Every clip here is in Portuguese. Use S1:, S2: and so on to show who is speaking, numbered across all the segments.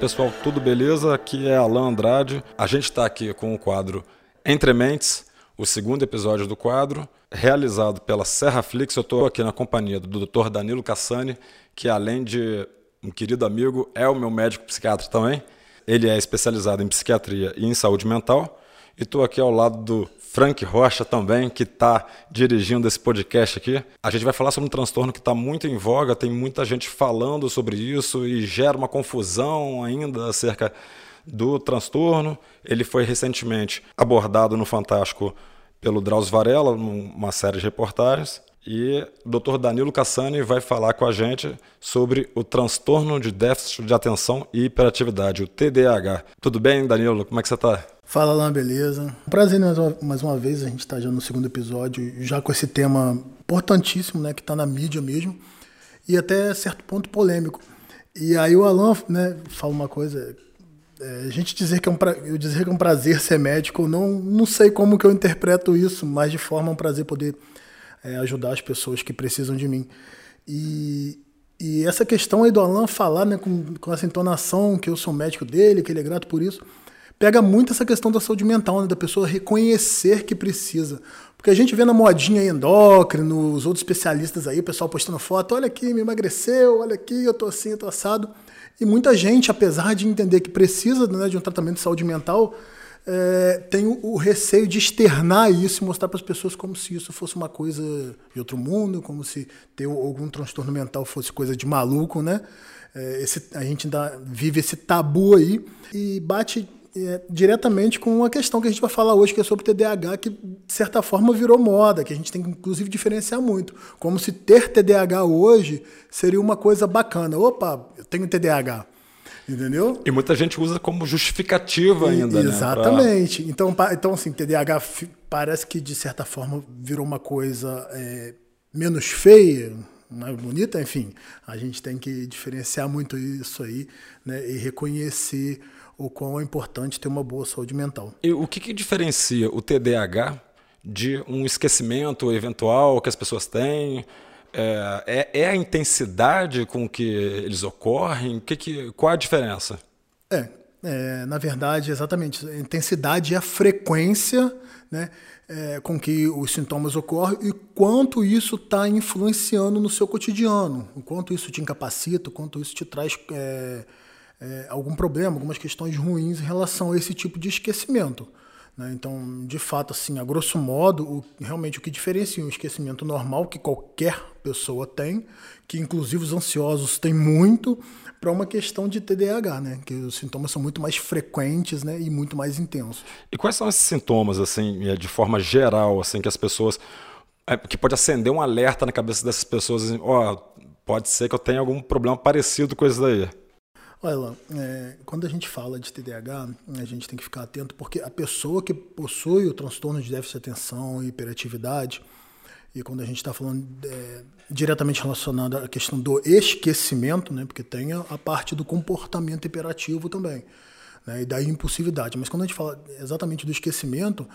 S1: Pessoal, tudo beleza? Aqui é Alan Andrade. A gente está aqui com o quadro Entre Mentes, o segundo episódio do quadro, realizado pela Serra Flix. Eu estou aqui na companhia do Dr. Danilo Cassani, que além de um querido amigo, é o meu médico psiquiatra também. Ele é especializado em psiquiatria e em saúde mental. E estou aqui ao lado do Frank Rocha também, que está dirigindo esse podcast aqui. A gente vai falar sobre um transtorno que está muito em voga, tem muita gente falando sobre isso e gera uma confusão ainda acerca do transtorno. Ele foi recentemente abordado no Fantástico pelo Drauzio Varela, numa série de reportagens. E o Dr. Danilo Cassani vai falar com a gente sobre o transtorno de déficit de atenção e hiperatividade, o TDAH. Tudo bem, Danilo? Como é que você está?
S2: Fala lá, beleza? Prazer mais uma, mais uma vez, a gente está já no segundo episódio, já com esse tema importantíssimo, né, que está na mídia mesmo, e até certo ponto polêmico. E aí o Alan, né, fala uma coisa, é, a gente dizer que é um pra, eu dizer que é um prazer ser médico, não, não sei como que eu interpreto isso, mas de forma é um prazer poder é, ajudar as pessoas que precisam de mim. E, e essa questão aí do Alan falar né, com, com essa entonação que eu sou médico dele, que ele é grato por isso, pega muito essa questão da saúde mental, né, da pessoa reconhecer que precisa. Porque a gente vê na modinha aí endócrino, os outros especialistas aí, o pessoal postando foto, olha aqui, me emagreceu, olha aqui, eu tô assim, eu tô assado. E muita gente, apesar de entender que precisa né, de um tratamento de saúde mental, é, tem o, o, receio de externar isso e mostrar para as pessoas como se isso fosse uma coisa de outro mundo, como se ter algum transtorno mental fosse coisa de maluco, né? É, esse, a gente ainda vive esse tabu aí e bate é, diretamente com uma questão que a gente vai falar hoje, que é sobre TDAH, que de certa forma virou moda, que a gente tem que inclusive diferenciar muito. Como se ter TDAH hoje seria uma coisa bacana. Opa, eu tenho TDAH. Entendeu?
S1: E muita gente usa como justificativa ainda,
S2: né? Exatamente. Pra... Então, então, assim, TDAH parece que de certa forma virou uma coisa é, menos feia, mais bonita, enfim. A gente tem que diferenciar muito isso aí né, e reconhecer o quão é importante ter uma boa saúde mental.
S1: E o que, que diferencia o TDAH de um esquecimento eventual que as pessoas têm? É, é, é, a intensidade com que eles ocorrem? Que que, qual a diferença?
S2: É, é, na verdade, exatamente. A intensidade e a frequência né, é, com que os sintomas ocorrem e quanto isso está influenciando no seu cotidiano, o quanto isso te incapacita, o quanto isso te traz é, algum problema, algumas questões ruins em relação a esse tipo de esquecimento. Né? Então, de fato, assim, a grosso modo, o, realmente o que diferencia um esquecimento normal, que qualquer pessoa tem, que inclusive os ansiosos têm muito, para uma questão de TDAH, né? que os sintomas são muito mais frequentes né? e muito mais intensos.
S1: E quais são esses sintomas, assim, é, de forma geral, assim, que as pessoas. É, que pode acender um alerta na cabeça dessas pessoas, assim, ó, oh, pode ser que eu tenha algum problema parecido com isso daí.
S2: Olha, é, quando a gente fala de TDAH, a gente tem que ficar atento porque a pessoa que possui o transtorno de déficit de atenção e hiperatividade, e quando a gente está falando é, diretamente relacionado à questão do esquecimento, né, porque tem a, a parte do comportamento hiperativo também, né, e da impulsividade. Mas quando a gente fala exatamente do esquecimento,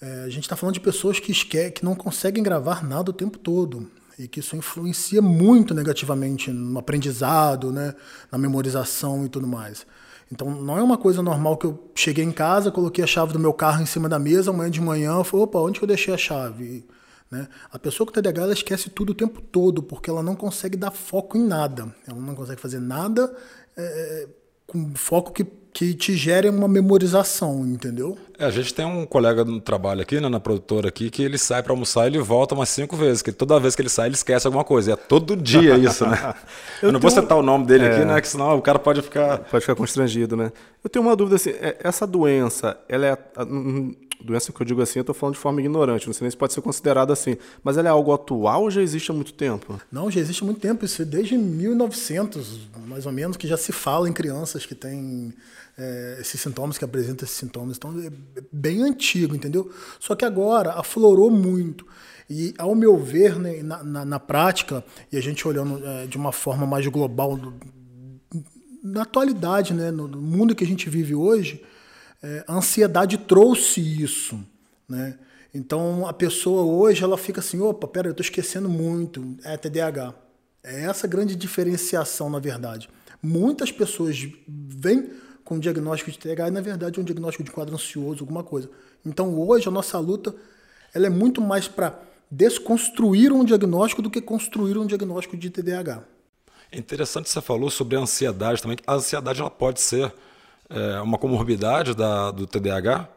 S2: é, a gente está falando de pessoas que, esque que não conseguem gravar nada o tempo todo e que isso influencia muito negativamente no aprendizado, né, na memorização e tudo mais. Então não é uma coisa normal que eu cheguei em casa, coloquei a chave do meu carro em cima da mesa, amanhã de manhã eu falei, opa, onde que eu deixei a chave? Né? A pessoa com TDAH ela esquece tudo o tempo todo, porque ela não consegue dar foco em nada. Ela não consegue fazer nada é, com foco que que te gere uma memorização, entendeu?
S1: É, a gente tem um colega no trabalho aqui, né, na produtora aqui, que ele sai para almoçar e ele volta umas cinco vezes, que toda vez que ele sai ele esquece alguma coisa. E é todo dia isso, né? eu, eu não vou citar o nome dele é... aqui, né, que senão o cara pode ficar...
S3: Pode ficar constrangido, né? Eu tenho uma dúvida assim, é, essa doença, ela é doença que eu digo assim, eu estou falando de forma ignorante, não sei nem se pode ser considerada assim, mas ela é algo atual ou já existe há muito tempo?
S2: Não, já existe há muito tempo, isso é desde 1900, mais ou menos, que já se fala em crianças que têm é, esses sintomas, que apresentam esses sintomas, então é bem antigo, entendeu? Só que agora aflorou muito. E, ao meu ver, né, na, na, na, prática, e a gente olhando é, de uma forma mais global, na atualidade, né, no mundo que a gente vive hoje, é, a ansiedade trouxe isso, né? Então a pessoa hoje ela fica assim, opa, pera, eu estou esquecendo muito, é TDAH. É essa grande diferenciação na verdade. Muitas pessoas vêm com diagnóstico de TDAH e, na verdade, um diagnóstico de quadro ansioso, alguma coisa. Então, hoje, a nossa luta ela é muito mais para desconstruir um diagnóstico do que construir um diagnóstico de TDAH.
S1: É interessante que você falou sobre a ansiedade também. A ansiedade ela pode ser é, uma comorbidade da, do TDAH?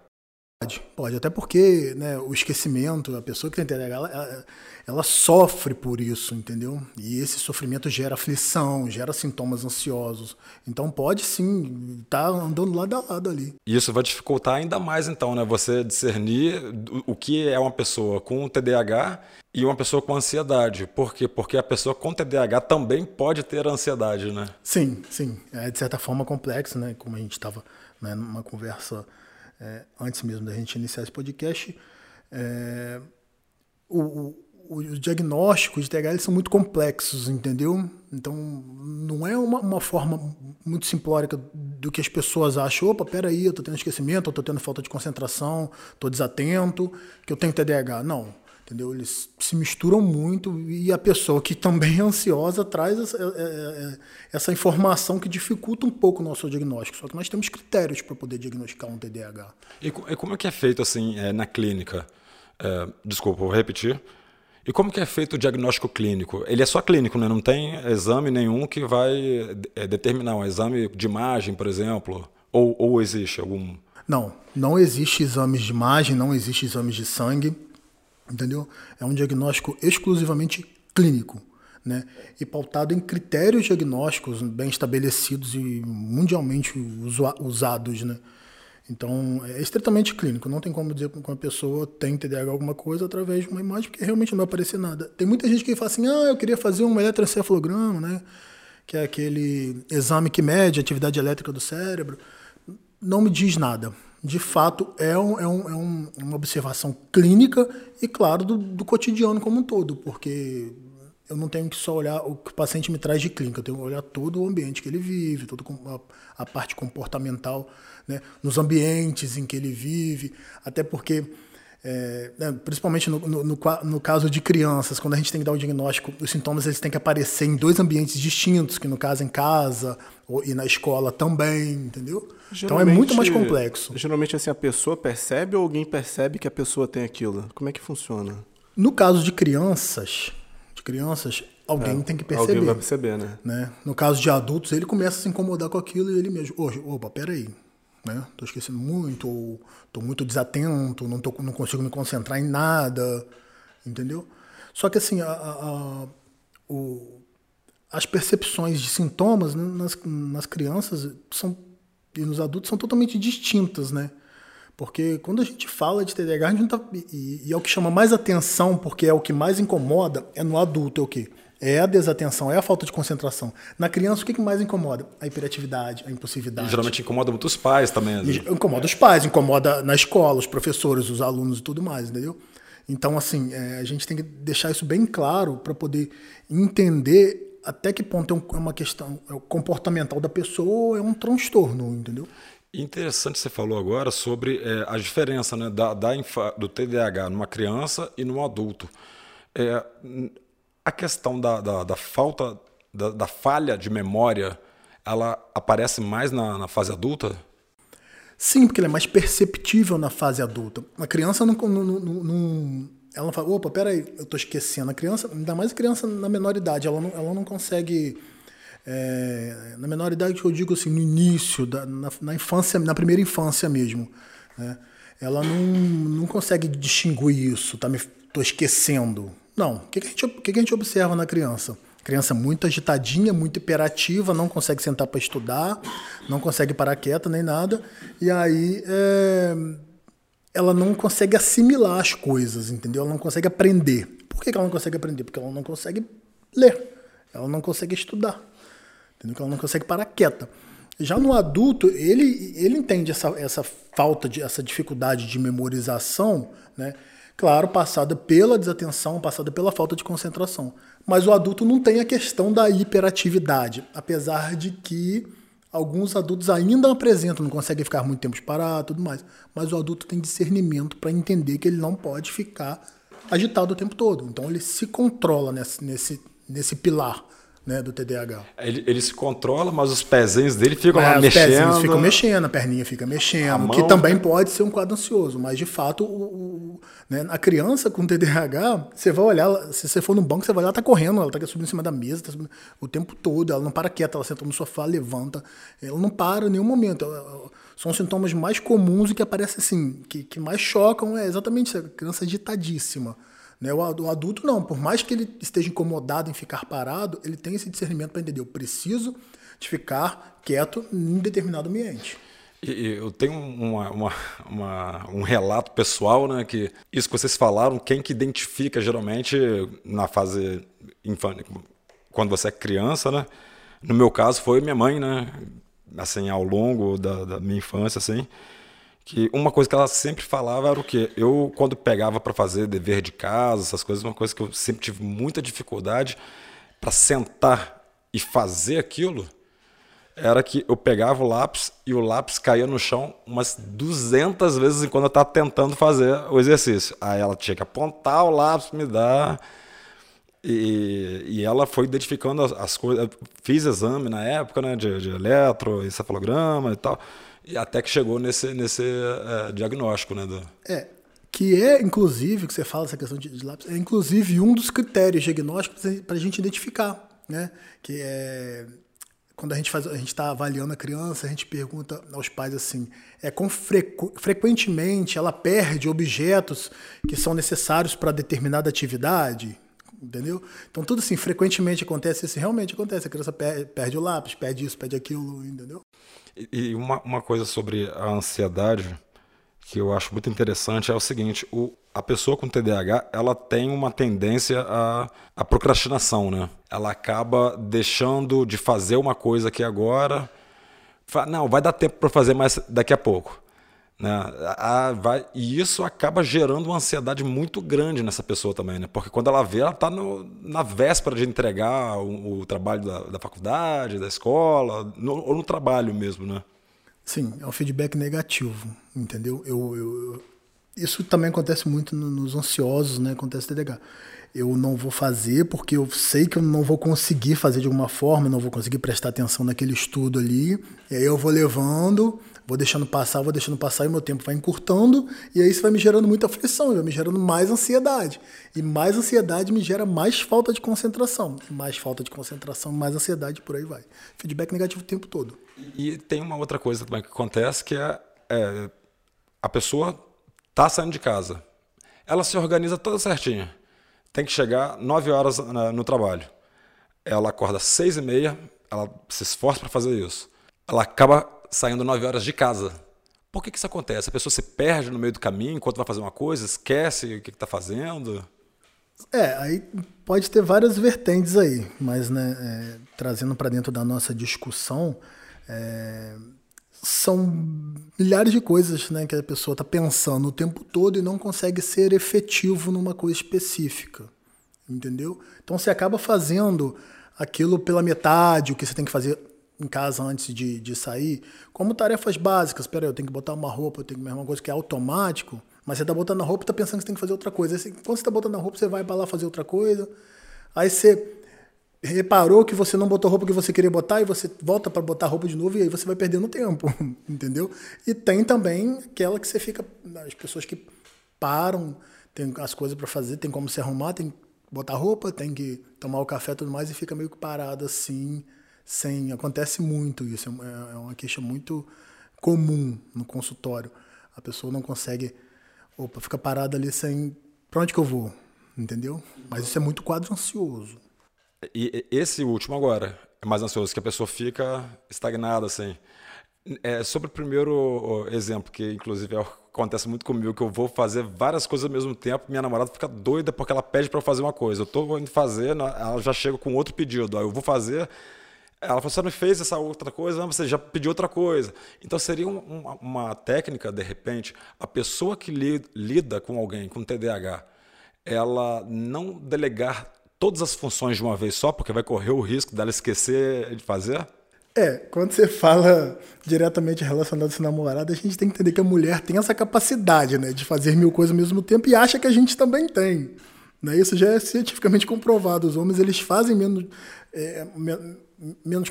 S2: Pode, pode, até porque né, o esquecimento, a pessoa que tem TDAH, ela, ela, sofre por isso, entendeu? E esse sofrimento gera aflição, gera sintomas ansiosos. Então pode sim estar tá andando lado a lado ali.
S1: E isso vai dificultar ainda mais, então, né? Você discernir o que é uma pessoa com TDAH e uma pessoa com ansiedade. Por quê? Porque a pessoa com TDAH também pode ter ansiedade, né?
S2: Sim, sim. É de certa forma complexo, né? Como a gente estava né, numa conversa é, antes mesmo da gente iniciar esse podcast, é, o, o, os diagnósticos de TH são muito complexos, entendeu? Então, não é uma, uma forma muito simplórica do que as pessoas acham. Opa, peraí, eu estou tendo esquecimento, eu estou tendo falta de concentração, estou desatento, que eu tenho TDAH. Não entendeu? Eles se misturam muito e a pessoa que também é ansiosa traz essa, é, é, é, essa informação que dificulta um pouco o nosso diagnóstico. Só que nós temos critérios para poder diagnosticar um TDAH.
S1: E, como é que é feito assim na clínica? É, desculpa, vou repetir. E como que é feito o diagnóstico clínico? Ele é só clínico, né? Não tem exame nenhum que vai determinar um exame de imagem, por exemplo, ou, ou existe algum?
S2: Não, não existe exames de imagem, não existe exames de sangue entendeu? É um diagnóstico exclusivamente clínico, né? E pautado em critérios diagnósticos bem estabelecidos e mundialmente usados, né? Então, é estritamente clínico. Não tem como dizer que uma pessoa tem TDAH alguma coisa através de uma imagem, porque realmente não vai aparecer nada. Tem muita gente que fala assim, ah, eu queria fazer um eletroencefalograma, né? Que é aquele exame que mede a atividade elétrica do cérebro. Não me diz nada de fato é, um, é, um, é um, uma observação clínica e, claro, do, do, cotidiano como um todo, porque eu não tenho que só olhar o que o paciente me traz de clínica, eu tenho que olhar todo o ambiente que ele vive, toda a, a parte comportamental, né, nos ambientes em que ele vive, até porque é, né, principalmente no, no, no, no, caso de crianças, quando a gente tem que dar o diagnóstico, os sintomas eles têm que aparecer em dois ambientes distintos, que no caso em casa ou, e na escola também, entendeu? então é muito mais complexo.
S3: Geralmente assim a pessoa percebe ou alguém percebe que a pessoa tem aquilo? Como é que funciona?
S2: No caso de crianças, de crianças, alguém é, tem que perceber.
S3: Alguém vai perceber, né?
S2: né? No caso de adultos, ele começa a se incomodar com aquilo e ele mesmo, opa, peraí, né? Tô esquecendo muito, ou tô muito desatento, não, tô, não consigo me concentrar em nada, entendeu? Só que assim, a, a, o, as percepções de sintomas né, nas, nas crianças são, e nos adultos são totalmente distintas, né? Porque quando a gente fala de TDAH, a gente tá, e, e é o que chama mais atenção, porque é o que mais incomoda, é no adulto, é o quê? É a desatenção, é a falta de concentração. Na criança, o que mais incomoda? A hiperatividade, a impulsividade.
S1: E geralmente incomoda muito os pais também.
S2: Né? Incomoda os pais, incomoda na escola, os professores, os alunos e tudo mais, entendeu? Então, assim, é, a gente tem que deixar isso bem claro para poder entender até que ponto é, é uma questão é comportamental da pessoa ou é um transtorno, entendeu?
S1: Interessante você falou agora sobre é, a diferença né, da, da do TDAH numa criança e num adulto. É, a questão da, da, da falta, da, da, falha de memória, ela aparece mais na, na, fase adulta?
S2: Sim, porque ela é mais perceptível na fase adulta. A criança não, não, não, não ela fala, opa, peraí, eu estou esquecendo. A criança, ainda mais a criança na menor idade, ela não, ela não consegue. É, na menor idade eu digo assim, no início, da, na, na infância, na primeira infância mesmo, né? ela não, não consegue distinguir isso, tá me tô esquecendo. Não. O que, que, a, gente, que, que a gente observa na criança? Criança muito agitadinha, muito hiperativa, não consegue sentar para estudar, não consegue parar quieta nem nada. E aí é, ela não consegue assimilar as coisas, entendeu? Ela não consegue aprender. Por que ela não consegue aprender? Porque ela não consegue ler, ela não consegue estudar, entendeu? Ela não consegue parar quieta. Já no adulto, ele, ele entende essa, essa falta de essa dificuldade de memorização, né? Claro, passada pela desatenção, passada pela falta de concentração. Mas o adulto não tem a questão da hiperatividade, apesar de que alguns adultos ainda apresentam, não conseguem ficar muito tempo parados tudo mais. Mas o adulto tem discernimento para entender que ele não pode ficar agitado o tempo todo. Então ele se controla nesse, nesse, nesse pilar né, do TDAH.
S1: Ele, ele, se controla, mas os pezinhos dele ficam é, lá
S2: os
S1: mexendo. Os
S2: pezinhos ficam mexendo, a perninha fica mexendo, que também pode ser um quadro ansioso, mas de fato, o, o, né, a criança com TDAH, você vai olhar, se você for no banco, você vai olhar, ela tá correndo, ela tá subindo em cima da mesa, tá subindo, o tempo todo, ela não para quieta, ela senta no sofá, levanta, ela não para em nenhum momento. São sintomas mais comuns e que aparecem assim, que, que mais chocam, é exatamente isso, a criança agitadíssima. Né? O adulto não, por mais que ele esteja incomodado em ficar parado, ele tem esse discernimento para entender, eu preciso de ficar quieto em determinado ambiente.
S1: E eu tenho uma, uma, uma, um relato pessoal, né, que isso que vocês falaram, quem que identifica geralmente na fase infante, quando você é criança, né? No meu caso foi minha mãe, né? Assim, ao longo da, da minha infância, assim, que uma coisa que ela sempre falava era o quê? Eu, quando pegava para fazer dever de casa, essas coisas, uma coisa que eu sempre tive muita dificuldade para sentar e fazer aquilo, era que eu pegava o lápis e o lápis caía no chão umas 200 vezes enquanto eu estava tentando fazer o exercício. Aí ela tinha que apontar o lápis, me dar. E, e ela foi identificando as, as coisas. Fiz exame na época, né, de, de eletro, e tal. E até que chegou nesse, nesse é, diagnóstico, né? Do...
S2: É, que é, inclusive, que você fala essa questão de, de lápis, é inclusive um dos critérios diagnósticos para a gente identificar, né? Que é quando a gente faz, a gente está avaliando a criança, a gente pergunta aos pais assim, é com frequ, frequentemente ela perde objetos que são necessários para determinada atividade, entendeu? Então tudo assim, frequentemente acontece isso, realmente acontece, a criança perde, perde o lápis, perde isso, perde aquilo, entendeu?
S1: E uma, uma coisa sobre a ansiedade que eu acho muito interessante é o seguinte: o, a pessoa com TDAH ela tem uma tendência à, procrastinação, né? Ela acaba deixando de fazer uma coisa aqui agora. Fala, não, vai dar tempo para fazer mais daqui a pouco. Né? A, vai, e isso acaba gerando uma ansiedade muito grande nessa pessoa também, né? Porque quando ela vê, ela está na véspera de entregar o, o trabalho da, da, faculdade, da escola, no, ou no trabalho mesmo, né?
S2: Sim, é um feedback negativo, entendeu? Eu, eu, eu isso também acontece muito nos ansiosos, né? Acontece TDAH. Eu não vou fazer porque eu sei que eu não vou conseguir fazer de alguma forma, não vou conseguir prestar atenção naquele estudo ali. E aí eu vou levando vou deixando passar, vou deixando passar e meu tempo vai encurtando, e aí isso vai me gerando muita aflição, vai me gerando mais ansiedade. E mais ansiedade me gera mais falta de concentração. Mais falta de concentração, mais ansiedade, por aí vai. Feedback negativo o tempo todo.
S1: E tem uma outra coisa também que acontece, que é, é a pessoa tá saindo de casa. Ela se organiza toda certinha. Tem que chegar 9 horas no trabalho. Ela acorda 6 e meia, ela se esforça para fazer isso. Ela acaba saindo 9 horas de casa. Por que, que isso acontece? A pessoa se perde no meio do caminho enquanto vai fazer uma coisa, esquece o que está fazendo?
S2: É, aí pode ter várias vertentes aí, mas né, é, trazendo para dentro da nossa discussão, é, são milhares de coisas né, que a pessoa está pensando o tempo todo e não consegue ser efetivo numa coisa específica, entendeu? Então você acaba fazendo aquilo pela metade, o que você tem que fazer em casa antes de, de sair, como tarefas básicas. Espera eu tenho que botar uma roupa, eu tenho que uma coisa que é automático, mas você está botando a roupa e está pensando que você tem que fazer outra coisa. Aí, quando você está botando a roupa, você vai para lá fazer outra coisa. Aí você reparou que você não botou a roupa que você queria botar e você volta para botar a roupa de novo e aí você vai perdendo tempo, entendeu? E tem também aquela que você fica, as pessoas que param, tem as coisas para fazer, tem como se arrumar, tem que botar roupa, tem que tomar o café tudo mais e fica meio que parado assim, sem. Acontece muito isso, é, é uma queixa muito comum no consultório. A pessoa não consegue. Opa, fica parada ali sem. Pra onde que eu vou? Entendeu? Mas isso é muito quadro ansioso.
S1: E esse último agora é mais ansioso, que a pessoa fica estagnada, assim. É, sobre o primeiro exemplo, que inclusive é acontece muito comigo, que eu vou fazer várias coisas ao mesmo tempo, minha namorada fica doida porque ela pede para eu fazer uma coisa. Eu tô indo fazer, ela já chega com outro pedido. Aí eu vou fazer, ela falou, você não fez essa outra coisa, você já pediu outra coisa. Então seria um, uma, uma técnica, de repente, a pessoa que li, lida com alguém com TDAH, ela não delegar todas as funções de uma vez só, porque vai correr o risco dela esquecer de fazer?
S2: É, quando você fala diretamente relacionado a esse namorado, a gente tem que entender que a mulher tem essa capacidade, né, de fazer mil coisas ao mesmo tempo e acha que a gente também tem. Né? Isso já é cientificamente comprovado. Os homens eles fazem menos, é, menos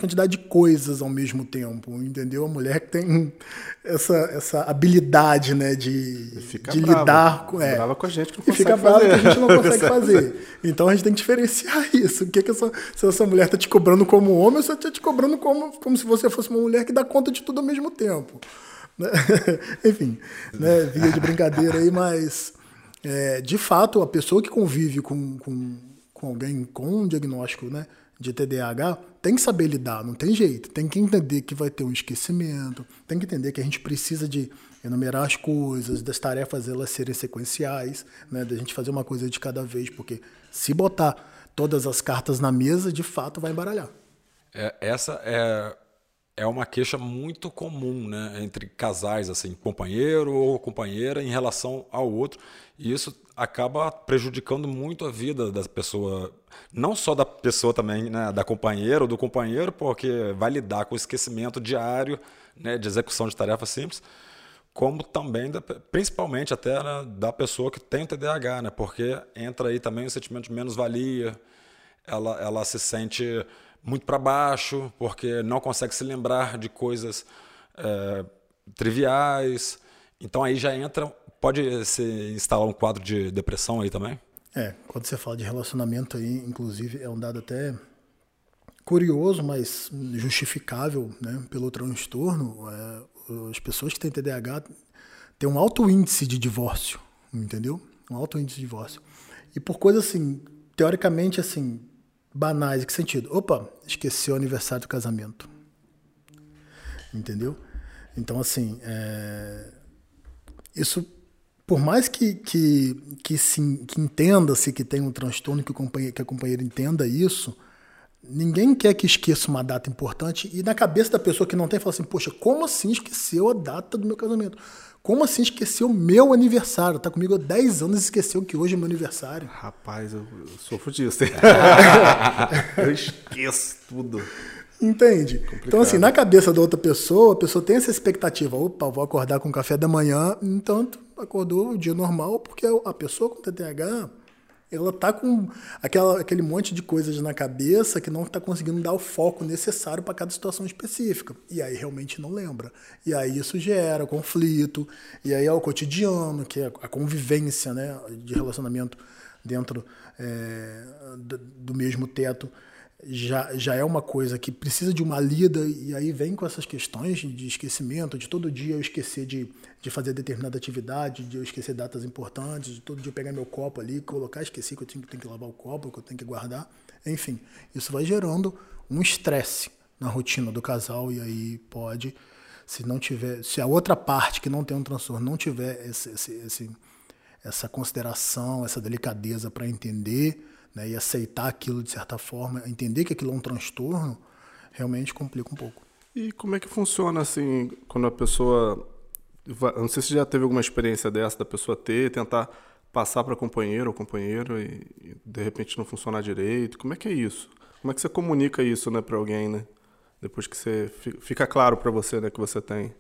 S2: quantidade de coisas ao mesmo tempo, entendeu? A mulher que tem essa, essa habilidade, né, de, de lidar com, é,
S3: brava com a gente que não
S2: e fica
S3: brava
S2: que a gente não consegue fazer. Então a gente tem que diferenciar isso. O que que essa, se essa mulher está te cobrando como homem, ou se está te cobrando como, como se você fosse uma mulher que dá conta de tudo ao mesmo tempo. Né? Enfim, né, via de brincadeira aí, mas é, de fato a pessoa que convive com, com, com alguém com um diagnóstico, né? de TDAH tem que saber lidar, não tem jeito. Tem que entender que vai ter um esquecimento, tem que entender que a gente precisa de enumerar as coisas, das tarefas elas serem sequenciais, né, da gente fazer uma coisa de cada vez, porque se botar todas as cartas na mesa, de fato vai embaralhar.
S1: É, essa é, é uma queixa muito comum né, entre casais, assim, companheiro ou companheira em relação ao outro. E isso acaba prejudicando muito a vida da pessoa, não só da pessoa também, né, da companheira ou do companheiro, porque vai lidar com o esquecimento diário né, de execução de tarefas simples, como também, da, principalmente até né, da pessoa que tem o TDAH, né, porque entra aí também o sentimento de menos-valia, ela, ela se sente muito para baixo, porque não consegue se lembrar de coisas é, triviais. Então aí já entra Pode se instalar um quadro de depressão aí também?
S2: É, quando você fala de relacionamento aí, inclusive, é um dado até curioso, mas justificável né, pelo transtorno. É, as pessoas que têm TDAH têm um alto índice de divórcio, entendeu? Um alto índice de divórcio. E por coisas assim, teoricamente assim, banais, em que sentido? Opa, esqueci o aniversário do casamento. Entendeu? Então, assim, é... isso por mais que, que, que, se, que entenda-se que tem um transtorno, que, o companheiro, que a companheira entenda isso, ninguém quer que esqueça uma data importante e na cabeça da pessoa que não tem, fala assim, poxa, como assim esqueceu a data do meu casamento? Como assim esqueceu o meu aniversário? Tá comigo há 10 anos e esqueceu que hoje é meu aniversário.
S3: Rapaz, eu, eu sofro disso. eu esqueço tudo.
S2: Entende? Complicado. Então, assim, na cabeça da outra pessoa, a pessoa tem essa expectativa. Opa, vou acordar com café da manhã, entanto, acordou o dia normal, porque a pessoa com TDAH, ela tá com aquela, aquele monte de coisas na cabeça que não está conseguindo dar o foco necessário para cada situação específica. E aí realmente não lembra. E aí isso gera conflito, e aí é o cotidiano, que é a convivência né, de relacionamento dentro é, do, mesmo teto já, já é uma coisa que precisa de uma lida, e aí vem com essas questões de esquecimento, de todo dia eu esquecer de, de fazer determinada atividade, de eu esquecer datas importantes, de todo dia pegar meu copo ali, colocar, esqueci que eu tenho, tenho que lavar o copo, que eu tenho que guardar. Enfim, isso vai gerando um estresse na rotina do casal, e aí pode, se não tiver, se a outra parte que não tem um transtorno não tiver esse, esse, esse essa consideração, essa delicadeza para entender né, e aceitar aquilo de certa forma, entender que aquilo é um transtorno, realmente complica um pouco.
S3: E como é que funciona assim, quando a pessoa. Não sei se já teve alguma experiência dessa, da pessoa ter, tentar passar para companheiro ou companheiro e, e, de repente não funcionar direito. Como é que é isso? Como é que você comunica isso né, para alguém, né? Depois que você fica claro para você né, que você tem.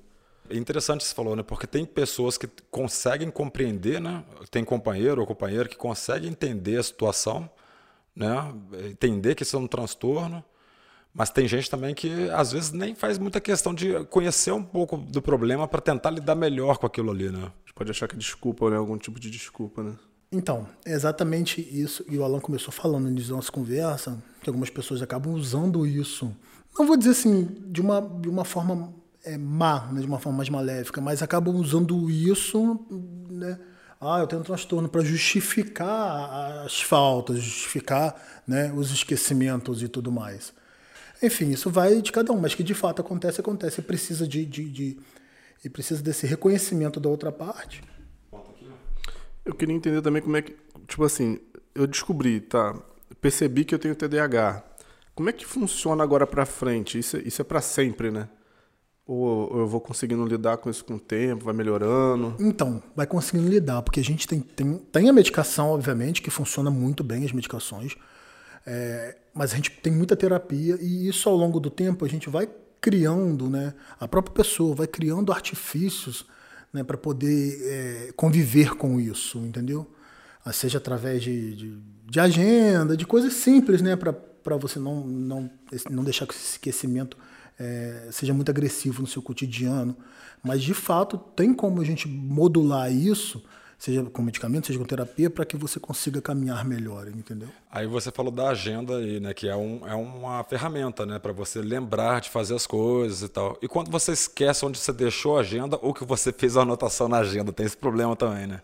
S1: É interessante você falou, né? Porque tem pessoas que conseguem compreender, né? Tem companheiro ou companheira que consegue entender a situação, né? entender que isso é um transtorno, mas tem gente também que às vezes nem faz muita questão de conhecer um pouco do problema para tentar lidar melhor com aquilo ali, né? A
S3: gente pode achar que é desculpa, né? Algum tipo de desculpa, né?
S2: Então, é exatamente isso. E o Alan começou falando na nossa conversa que algumas pessoas acabam usando isso. Não vou dizer assim de uma, de uma forma é, má, né? de uma forma mais maléfica, mas acabam usando isso, né? ah, eu tenho um transtorno para justificar as faltas, justificar né, os esquecimentos e tudo mais. Enfim, isso vai de cada um, mas que de fato acontece, acontece. E precisa de, de, de e precisa desse reconhecimento da outra parte.
S3: Eu queria entender também como é que, tipo assim, eu descobri, tá? Percebi que eu tenho TDAH. Como é que funciona agora para frente? Isso, isso é para sempre, né? Ou eu vou conseguindo lidar com isso com o tempo, vai melhorando?
S2: Então, vai conseguindo lidar, porque a gente tem, tem, tem a medicação, obviamente, que funciona muito bem, as medicações, é, mas a gente tem muita terapia e isso ao longo do tempo a gente vai criando, né? A própria pessoa vai criando artifícios né, para poder é, conviver com isso, entendeu? seja através de, de, de agenda, de coisas simples, né, para você não, não, não deixar que esse esquecimento é, seja muito agressivo no seu cotidiano. Mas, de fato, tem como a gente modular isso seja com medicamento, seja com terapia, para que você consiga caminhar melhor, entendeu?
S1: Aí você falou da agenda aí, né, que é, um, é uma ferramenta, né, para você lembrar de fazer as coisas e tal. E quando você esquece onde você deixou a agenda ou que você fez a anotação na agenda, tem esse problema também, né?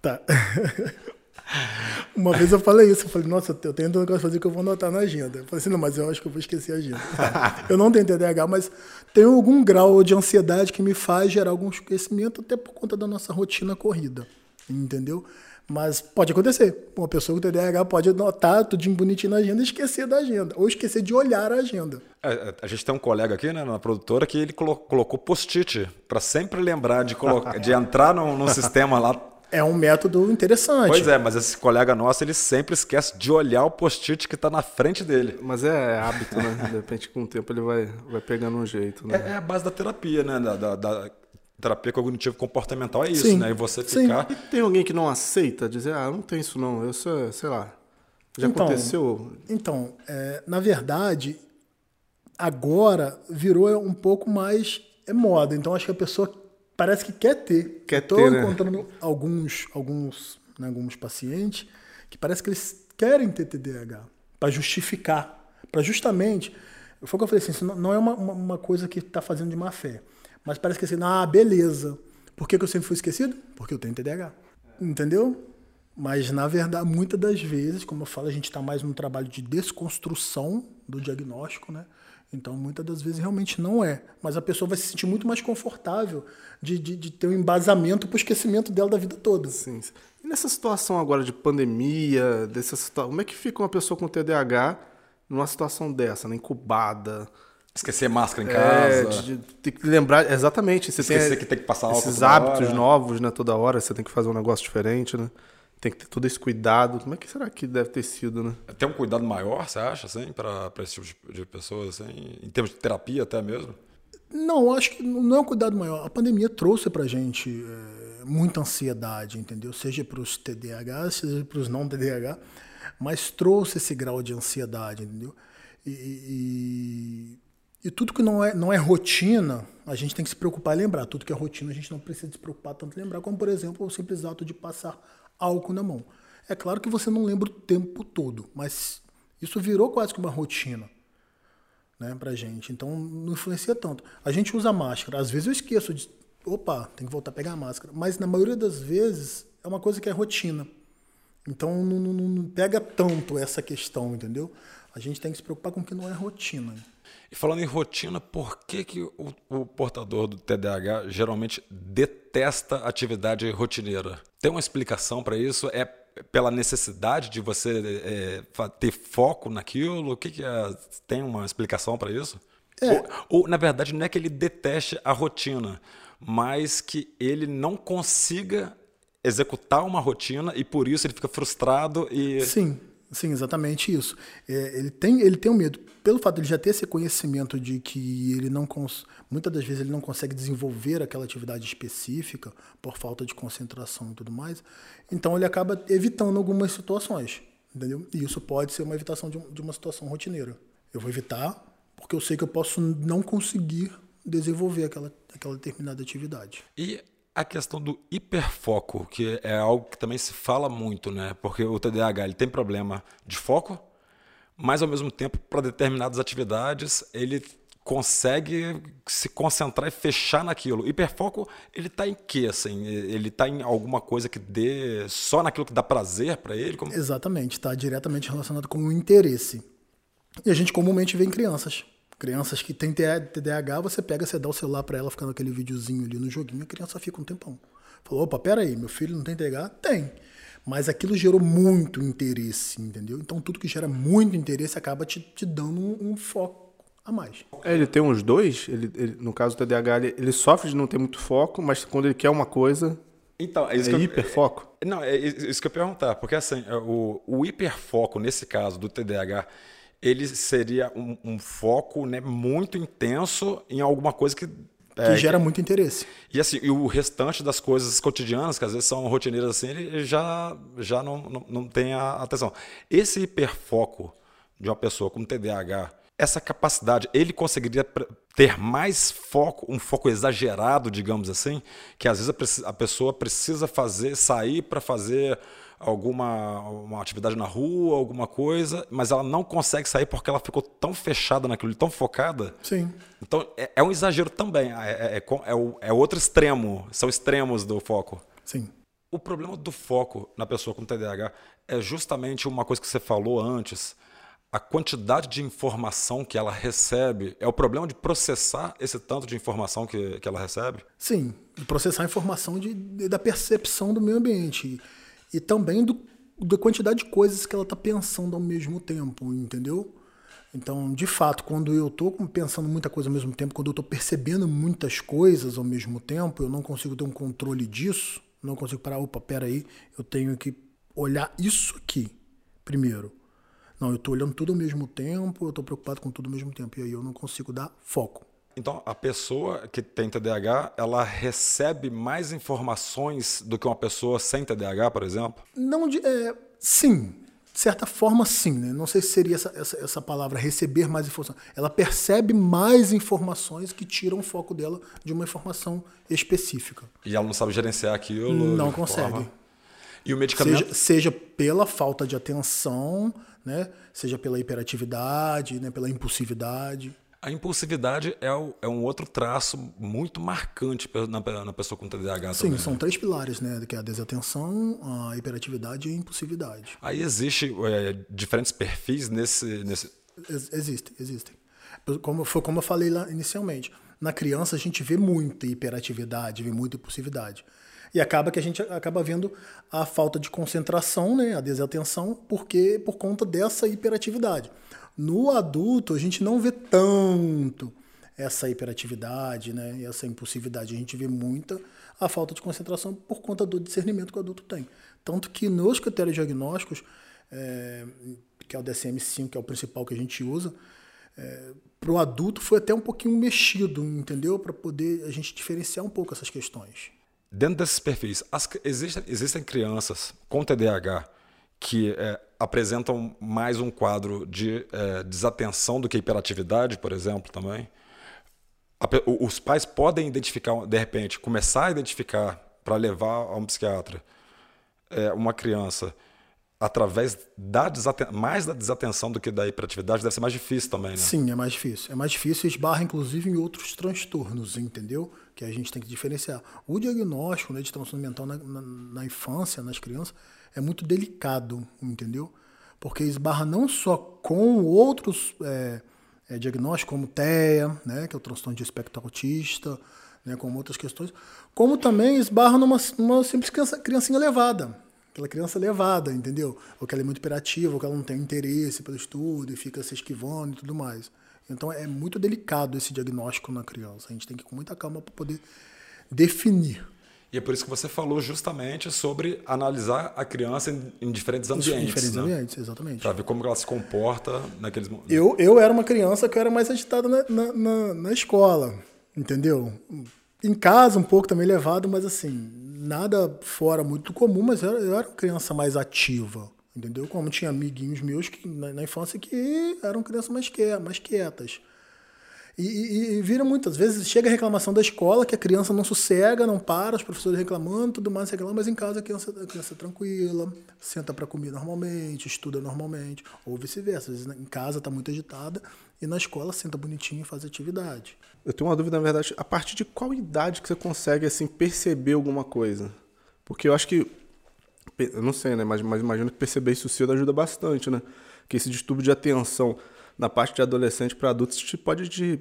S2: tá. Uma vez eu falei isso, eu falei, nossa, eu tenho um negócio fazer que eu vou anotar na agenda. Eu falei assim, não, mas eu acho que eu vou esquecer a agenda. eu não tenho TDAH, mas tenho algum grau de ansiedade que me faz gerar algum esquecimento, até por conta da nossa rotina corrida, entendeu? Mas pode acontecer. Uma pessoa com TDAH pode anotar tudinho bonitinho na agenda e esquecer da agenda. Ou esquecer de olhar a agenda.
S1: É, é a gente tem um colega aqui, né, na produtora, que ele colocou post-it para sempre lembrar de, de entrar no sistema lá
S2: é um método interessante.
S1: Pois é, mas esse colega nosso, ele sempre esquece de olhar o post-it que está na frente dele.
S3: Mas é hábito, né? De repente, com o tempo, ele vai, vai pegando um jeito. Né?
S1: É, é a base da terapia, né? Da, da, da terapia cognitivo comportamental é isso, Sim. né? E você ficar.
S3: Sim. E tem alguém que não aceita dizer, ah, não tem isso não, eu sou, sei lá. Já então, aconteceu?
S2: Então, é, na verdade, agora virou um pouco mais é moda. Então acho que a pessoa parece que quer ter.
S3: Quer Estou ter,
S2: né? encontrando né? alguns, alguns, né, alguns pacientes que parece que eles querem ter TDAH para justificar, para justamente. Foi o que eu falei assim, isso não é uma, uma coisa que está fazendo de má fé. Mas parece que assim, ah, beleza. Por que, que eu sempre fui esquecido? Porque eu tenho TDAH. Entendeu? Mas, na verdade, muitas das vezes, como eu falo, a gente está mais num trabalho de desconstrução do diagnóstico, né? Então, muitas das vezes realmente não é. Mas a pessoa vai se sentir muito mais confortável de, de, de ter um embasamento para o esquecimento dela da vida toda.
S3: Sim. E nessa situação agora de pandemia, dessa situação, como é que fica uma pessoa com TDAH numa situação dessa, né? incubada?
S1: Esquecer máscara em casa. É,
S3: de, de, ter que lembrar, exatamente. Você
S1: Esquecer tem, que tem que passar álcool
S3: Esses hábitos hora. novos, né? Toda hora você tem que fazer um negócio diferente, né? Tem que ter todo esse cuidado. Como é que será que deve ter sido, né?
S1: Tem um cuidado maior, você acha, assim, para esse tipo de pessoas, assim, em termos de terapia até mesmo?
S2: Não, acho que não é um cuidado maior. A pandemia trouxe para gente é, muita ansiedade, entendeu? Seja para os TDAH, seja para os não TDAH, mas trouxe esse grau de ansiedade, entendeu? E, e, e, tudo que não é, não é rotina, a gente tem que se preocupar e lembrar. Tudo que é rotina, a gente não precisa se preocupar tanto em lembrar, como, por exemplo, o simples ato de passar álcool na mão. É claro que você não lembra o tempo todo, mas isso virou quase que uma rotina né, pra gente. Então não influencia tanto. A gente usa máscara. Às vezes eu esqueço de. Opa, tem que voltar a pegar a máscara. Mas na maioria das vezes é uma coisa que é rotina. Então não, não, não pega tanto essa questão, entendeu? A gente tem que se preocupar com o que não é rotina.
S1: E falando em rotina, por que, que o, o, portador do TDAH geralmente detesta atividade rotineira? Tem uma explicação para isso? É pela necessidade de você é, ter foco naquilo? O que, que é? Tem uma explicação para isso? É. Ou, ou, na verdade, não é que ele deteste a rotina, mas que ele não consiga executar uma rotina e por isso ele fica frustrado e.
S2: Sim. Sim, exatamente isso. É, ele, tem, ele tem um medo. Pelo fato de ele já ter esse conhecimento de que ele não cons... muitas das vezes ele não consegue desenvolver aquela atividade específica por falta de concentração e tudo mais, então ele acaba evitando algumas situações, entendeu? E isso pode ser uma evitação de, de uma situação rotineira. Eu vou evitar porque eu sei que eu posso não conseguir desenvolver aquela, aquela determinada atividade.
S1: E a questão do hiperfoco, que é algo que também se fala muito, né? Porque o TDAH ele tem problema de foco, mas ao mesmo tempo, para determinadas atividades, ele consegue se concentrar e fechar naquilo. Hiperfoco, ele está em quê? Assim? Ele está em alguma coisa que dê só naquilo que dá prazer para ele? Como...
S2: Exatamente, está diretamente relacionado com o interesse. E a gente comumente vê em crianças. Crianças que têm TDAH, você pega, você dá o celular para ela, ficando aquele videozinho ali no joguinho, a criança fica um tempão. Falou, opa, peraí, meu filho não tem TDAH? Tem. Mas aquilo gerou muito interesse, entendeu? Então tudo que gera muito interesse acaba te, te dando um, um foco a mais.
S3: É, ele tem uns dois, ele, ele, no caso do TDAH, ele, ele, sofre de não ter muito foco, mas quando ele quer uma coisa, então, é, isso é que hiperfoco?
S1: Eu, não, é isso que eu ia perguntar, porque assim, é, o, o hiperfoco nesse caso do TDAH, ele seria um, um foco né, muito intenso em alguma coisa que
S2: que gera muito interesse.
S1: E assim, e o restante das coisas cotidianas, que às vezes são rotineiras assim, ele já, já não, não, não tem a atenção. Esse hiperfoco de uma pessoa com TDAH, essa capacidade, ele conseguiria ter mais foco, um foco exagerado, digamos assim, que às vezes a pessoa precisa fazer, sair para fazer alguma uma atividade na rua, alguma coisa, mas ela não consegue sair porque ela ficou tão fechada naquilo, tão focada.
S2: Sim.
S1: Então é, é um exagero também, é, é, é, é, é outro extremo, são extremos do foco.
S2: Sim.
S1: O problema do foco na pessoa com TDAH é justamente uma coisa que você falou antes, a quantidade de informação que ela recebe é o problema de processar esse tanto de informação que, que ela recebe?
S2: Sim, de processar a informação de, de, da percepção do meio ambiente e também do, da quantidade de coisas que ela está pensando ao mesmo tempo, entendeu? Então, de fato, quando eu estou pensando muita coisa ao mesmo tempo, quando eu estou percebendo muitas coisas ao mesmo tempo, eu não consigo ter um controle disso, não consigo parar, opa, peraí, eu tenho que olhar isso aqui primeiro não, eu estou olhando tudo ao mesmo tempo, eu estou preocupado com tudo ao mesmo tempo. E aí eu não consigo dar foco.
S1: Então, a pessoa que tem TDAH, ela recebe mais informações do que uma pessoa sem TDAH, por exemplo?
S2: Não, é, sim. De certa forma, sim. Né? Não sei se seria essa, essa, essa palavra, receber mais informações. Ela percebe mais informações que tiram o foco dela de uma informação específica.
S1: E ela não sabe gerenciar aquilo?
S2: Não consegue.
S1: Forma. E o medicamento?
S2: Seja, seja pela falta de atenção, né? seja pela hiperatividade, né? pela impulsividade.
S1: A impulsividade é, o, é, um outro traço muito marcante na, na pessoa com TDAH
S2: Sim,
S1: também.
S2: são três pilares, né? Que é a desatenção, a hiperatividade e a impulsividade.
S1: Aí existe é, diferentes perfis nesse, nesse...
S2: Existem, existem. Como, foi como eu falei lá inicialmente. Na criança a gente vê muita hiperatividade, vê muita impulsividade. E acaba que a gente acaba vendo a falta de concentração, né, a desatenção, porque por conta dessa hiperatividade. No adulto, a gente não vê tanto essa hiperatividade, né, e essa impulsividade. A gente vê muita a falta de concentração por conta do discernimento que o adulto tem. Tanto que nos critérios diagnósticos, é, que é o DSM-5, que é o principal que a gente usa, é, para o adulto foi até um pouquinho mexido, entendeu? Para poder a gente diferenciar um pouco essas questões.
S1: Dentro desses perfis, as, existem, existem crianças com TDAH que é, apresentam mais um quadro de é, desatenção do que hiperatividade, por exemplo, também. A, os pais podem identificar, de repente, começar a identificar para levar a um psiquiatra é, uma criança através da mais da desatenção do que da hiperatividade, deve ser mais difícil também, né?
S2: Sim, é mais difícil. É mais difícil e esbarra, inclusive, em outros transtornos, entendeu? Que a gente tem que diferenciar. O diagnóstico né, de transtorno mental na, na, na infância, nas crianças, é muito delicado, entendeu? Porque esbarra não só com outros é, é, diagnósticos, como TEA, né, que é o transtorno de espectro autista, né, como outras questões, como também esbarra numa, numa simples criança, criancinha levada, aquela criança levada, entendeu? Ou que ela é muito imperativa, ou que ela não tem interesse pelo estudo e fica se esquivando e tudo mais. Então é muito delicado esse diagnóstico na criança. A gente tem que ir com muita calma para poder definir.
S1: E é por isso que você falou justamente sobre analisar a criança em, em diferentes ambientes. Em
S2: diferentes
S1: né?
S2: ambientes, exatamente.
S1: Para ver como ela se comporta naqueles momentos.
S2: Eu, eu era uma criança que era mais agitada na, na, na, na escola, entendeu? Em casa um pouco também levado, mas assim, nada fora muito comum, mas eu, eu era uma criança mais ativa, entendeu? Como tinha amiguinhos meus que, na, infância que eram crianças mais, que, mais quietas. E, e, e, vira muitas vezes, chega a reclamação da escola, que a criança não sossega, não para, os professores reclamando, tudo mais, reclamando, mas em casa a criança, a criança é tranquila, senta para comer normalmente, estuda normalmente, ou vice-versa. Às vezes em casa está muito agitada e na escola senta bonitinho e faz atividade.
S3: Eu tenho uma dúvida, na verdade, a partir de qual idade que você consegue assim perceber alguma coisa? Porque eu acho que eu não sei, né, mas, mas imagino que perceber isso cedo ajuda bastante, né? Que esse distúrbio de atenção na parte de adolescente para adultos te pode te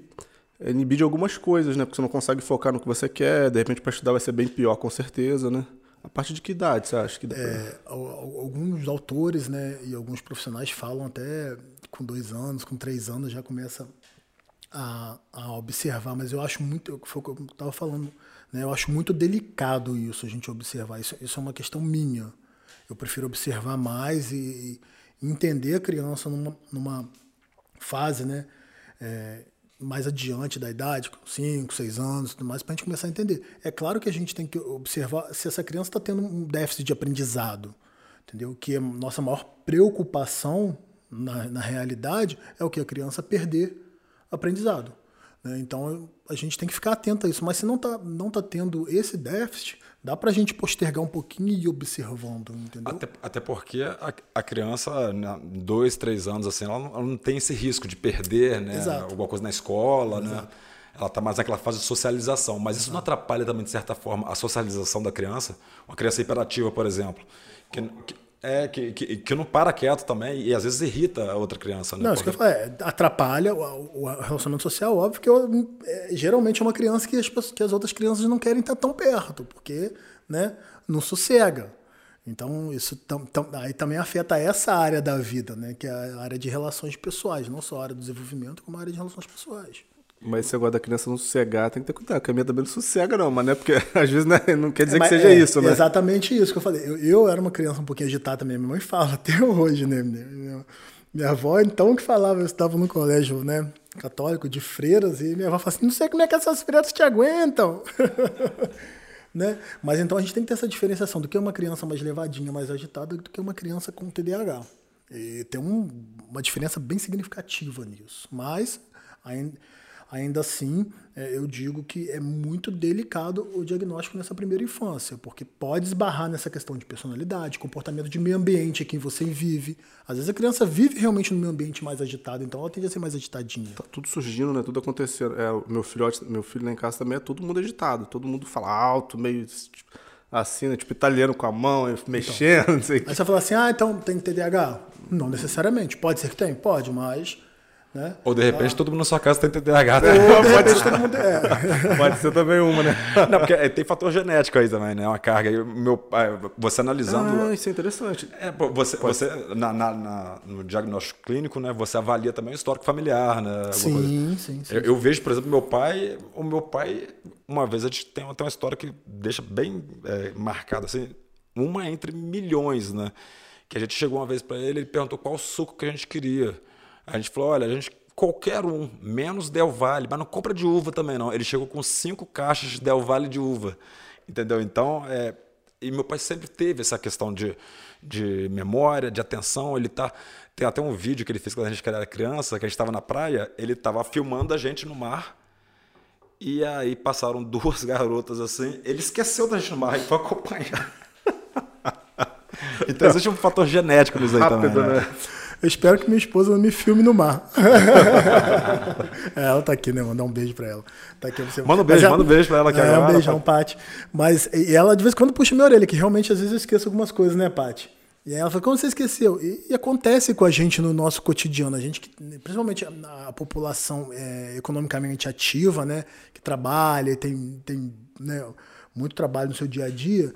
S3: inibir de algumas coisas, né? Porque você não consegue focar no que você quer, de repente para estudar vai ser bem pior, com certeza, né? A partir de que idade você acha que dá
S2: é, pra... Alguns autores né, e alguns profissionais falam até com dois anos, com três anos já começa a, a observar, mas eu acho muito, foi o que eu estava falando, né, eu acho muito delicado isso, a gente observar. Isso, isso é uma questão minha. Eu prefiro observar mais e, e entender a criança numa, numa fase, né? É, mais adiante da idade, 5, 6 anos, tudo mais, para a gente começar a entender. É claro que a gente tem que observar se essa criança está tendo um déficit de aprendizado, entendeu? Que a nossa maior preocupação na, na realidade é o que a criança perder aprendizado. Né? Então a gente tem que ficar atento a isso. Mas se não está não tá tendo esse déficit, dá para a gente postergar um pouquinho e ir observando, entendeu?
S1: Até, até porque a, a criança, né, dois, três anos, assim, ela não, ela não, tem esse risco de perder né, alguma coisa na escola, né? Ela está mais naquela fase de socialização. Mas isso não atrapalha também, de certa forma, a socialização da criança? Uma criança hiperativa, por exemplo, que, que é, que, que, que, não para quieto também e às vezes irrita a outra criança. Né?
S2: Não, isso que eu falo, é, atrapalha o, o, relacionamento social, óbvio que eu, é, geralmente é uma criança que as, que as outras crianças não querem estar tão perto, porque né, não sossega. Então, isso tam, tam, aí também afeta essa área da vida, né, que é a área de relações pessoais, não só a área do desenvolvimento, como a área de relações pessoais.
S3: Mas esse negócio da criança não sossegar, tem que ter cuidado. A minha também não sossega, não, mas não é porque às vezes né, não quer dizer é, que seja é, isso, né?
S2: Exatamente isso que eu falei. Eu, eu, era uma criança um pouquinho agitada também. Minha mãe fala até hoje, né? Minha, minha avó, então, que falava, eu estava no colégio, né? Católico de freiras, e minha avó falava assim: não sei como é que essas freiras te aguentam. né? Mas então a gente tem que ter essa diferenciação do que é uma criança mais levadinha, mais agitada, do que uma criança com TDAH. E tem um, uma diferença bem significativa nisso. Mas ainda Ainda assim, é, eu digo que é muito delicado o diagnóstico nessa primeira infância, porque pode esbarrar nessa questão de personalidade, comportamento de meio ambiente em que você vive. Às vezes a criança vive realmente no meio ambiente mais agitado, então ela tende a ser mais agitadinha.
S3: Tá tudo surgindo, né? Tudo acontecendo. É, meu filhote, meu filho lá em casa também é todo mundo agitado, todo mundo fala alto, meio tipo, assim, né? tipo italiano com a mão, mexendo, então, não sei.
S2: Aí você fala assim: "Ah, então tem TDAH?" Não necessariamente. Pode ser que tem, pode, mas né?
S1: Ou de repente ah. todo mundo na sua casa tem TDAH. Né?
S2: Ou, pode, ser, todo mundo, é.
S3: pode ser também uma, né?
S1: Não, porque tem fator genético aí também, né? Uma carga. Meu pai, você analisando.
S3: Ah, isso é interessante.
S1: É, você, você na, na, na, no diagnóstico clínico, né? Você avalia também o histórico familiar, né?
S2: Sim, sim, sim,
S1: eu, eu, vejo, por exemplo, meu pai. O meu pai, uma vez, a gente tem, tem uma história que deixa bem é, marcada, assim, uma entre milhões, né? Que a gente chegou uma vez para ele, ele perguntou qual suco que a gente queria. A gente falou, olha, a gente qualquer um, menos Del Valle, mas não compra de uva também não. Ele chegou com cinco caixas de Del Valle de uva, entendeu? Então, é, e meu pai sempre teve essa questão de, de memória, de atenção. Ele tá tem até um vídeo que ele fez quando a gente era criança, que a gente estava na praia, ele estava filmando a gente no mar. E aí passaram duas garotas assim, ele esqueceu da gente no mar e foi acompanhar. então existe um fator genético nisso aí Rápido, também. Né? né?
S2: Eu espero que minha esposa não me filme no mar. é, ela tá aqui, né? Mandar um beijo pra ela. Tá aqui,
S1: você... Manda um beijo, ela... manda um beijo pra ela aqui
S2: é, agora. Um beijão, Paty. Mas e ela de vez em quando puxa minha orelha, que realmente às vezes eu esqueço algumas coisas, né, Paty? E aí ela fala, como você esqueceu? E, e, acontece com a gente no nosso cotidiano. A gente, principalmente a, a população é, economicamente ativa, né? Que trabalha, tem, tem né, muito trabalho no seu dia a dia.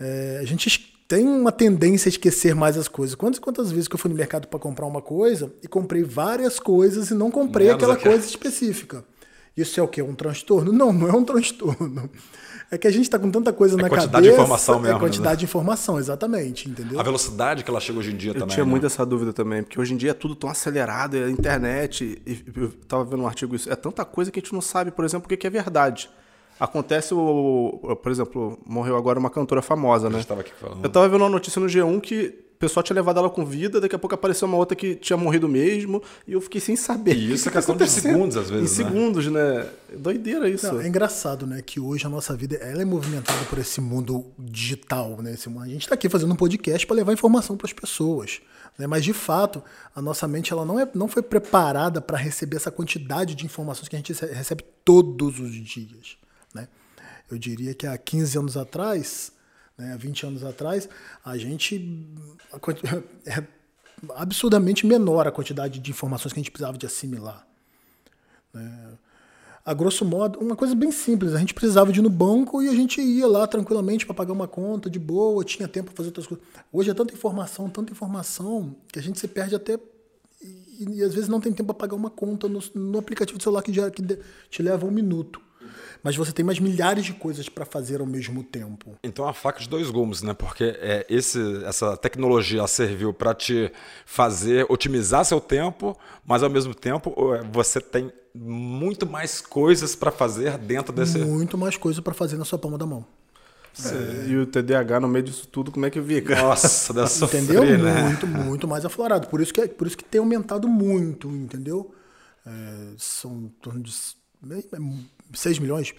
S2: É, a gente tem uma tendência a esquecer mais as coisas. Quantas quantas vezes que eu fui no mercado para comprar uma coisa e comprei várias coisas e não comprei Menos aquela coisa específica. Isso é o quê? Um transtorno? Não, não é um transtorno. É que a gente está com tanta coisa é na
S1: quantidade
S2: cabeça.
S1: De informação mesmo,
S2: é quantidade né? de informação, exatamente, entendeu?
S1: A velocidade que ela chega hoje em dia
S3: eu
S1: também.
S3: Eu tinha
S1: né?
S3: muito essa dúvida também, porque hoje em dia é tudo tão acelerado, a internet. eu estava vendo um artigo isso. É tanta coisa que a gente não sabe, por exemplo, o que é verdade. Acontece o, por exemplo, morreu agora uma cantora famosa, né?
S1: Eu, aqui falando.
S3: eu tava vendo uma notícia no G1 que o pessoal tinha levado ela com vida, daqui a pouco apareceu uma outra que tinha morrido mesmo, e eu fiquei sem saber.
S1: E isso é questão de segundos, às vezes.
S3: Em né? segundos, né? Doideira isso. Não,
S2: é engraçado, né? Que hoje a nossa vida ela é movimentada por esse mundo digital, né? Esse, a gente está aqui fazendo um podcast para levar informação para as pessoas. Né? Mas, de fato, a nossa mente ela não, é, não foi preparada para receber essa quantidade de informações que a gente recebe todos os dias. Eu diria que há 15 anos atrás, né, há 20 anos atrás, a gente. É absurdamente menor a quantidade de informações que a gente precisava de assimilar. Né? A grosso modo, uma coisa bem simples: a gente precisava de ir no banco e a gente ia lá tranquilamente para pagar uma conta de boa, tinha tempo para fazer outras coisas. Hoje é tanta informação, tanta informação, que a gente se perde até. E, e às vezes não tem tempo para pagar uma conta no, no aplicativo do celular que, já, que te leva um minuto. Mas você tem mais milhares de coisas para fazer ao mesmo tempo.
S1: Então a faca de dois gumes, né? Porque é, esse, essa tecnologia serviu para te fazer otimizar seu tempo, mas ao mesmo tempo você tem muito mais coisas para fazer dentro desse.
S2: Muito mais coisas para fazer na sua palma da mão.
S3: É, e o TDAH no meio disso tudo, como é que fica?
S1: Nossa, deve sofrer,
S2: Entendeu?
S1: né?
S2: Muito, muito mais aflorado. Por isso que, é, por isso que tem aumentado muito, entendeu? É, são em torno de 6 milhões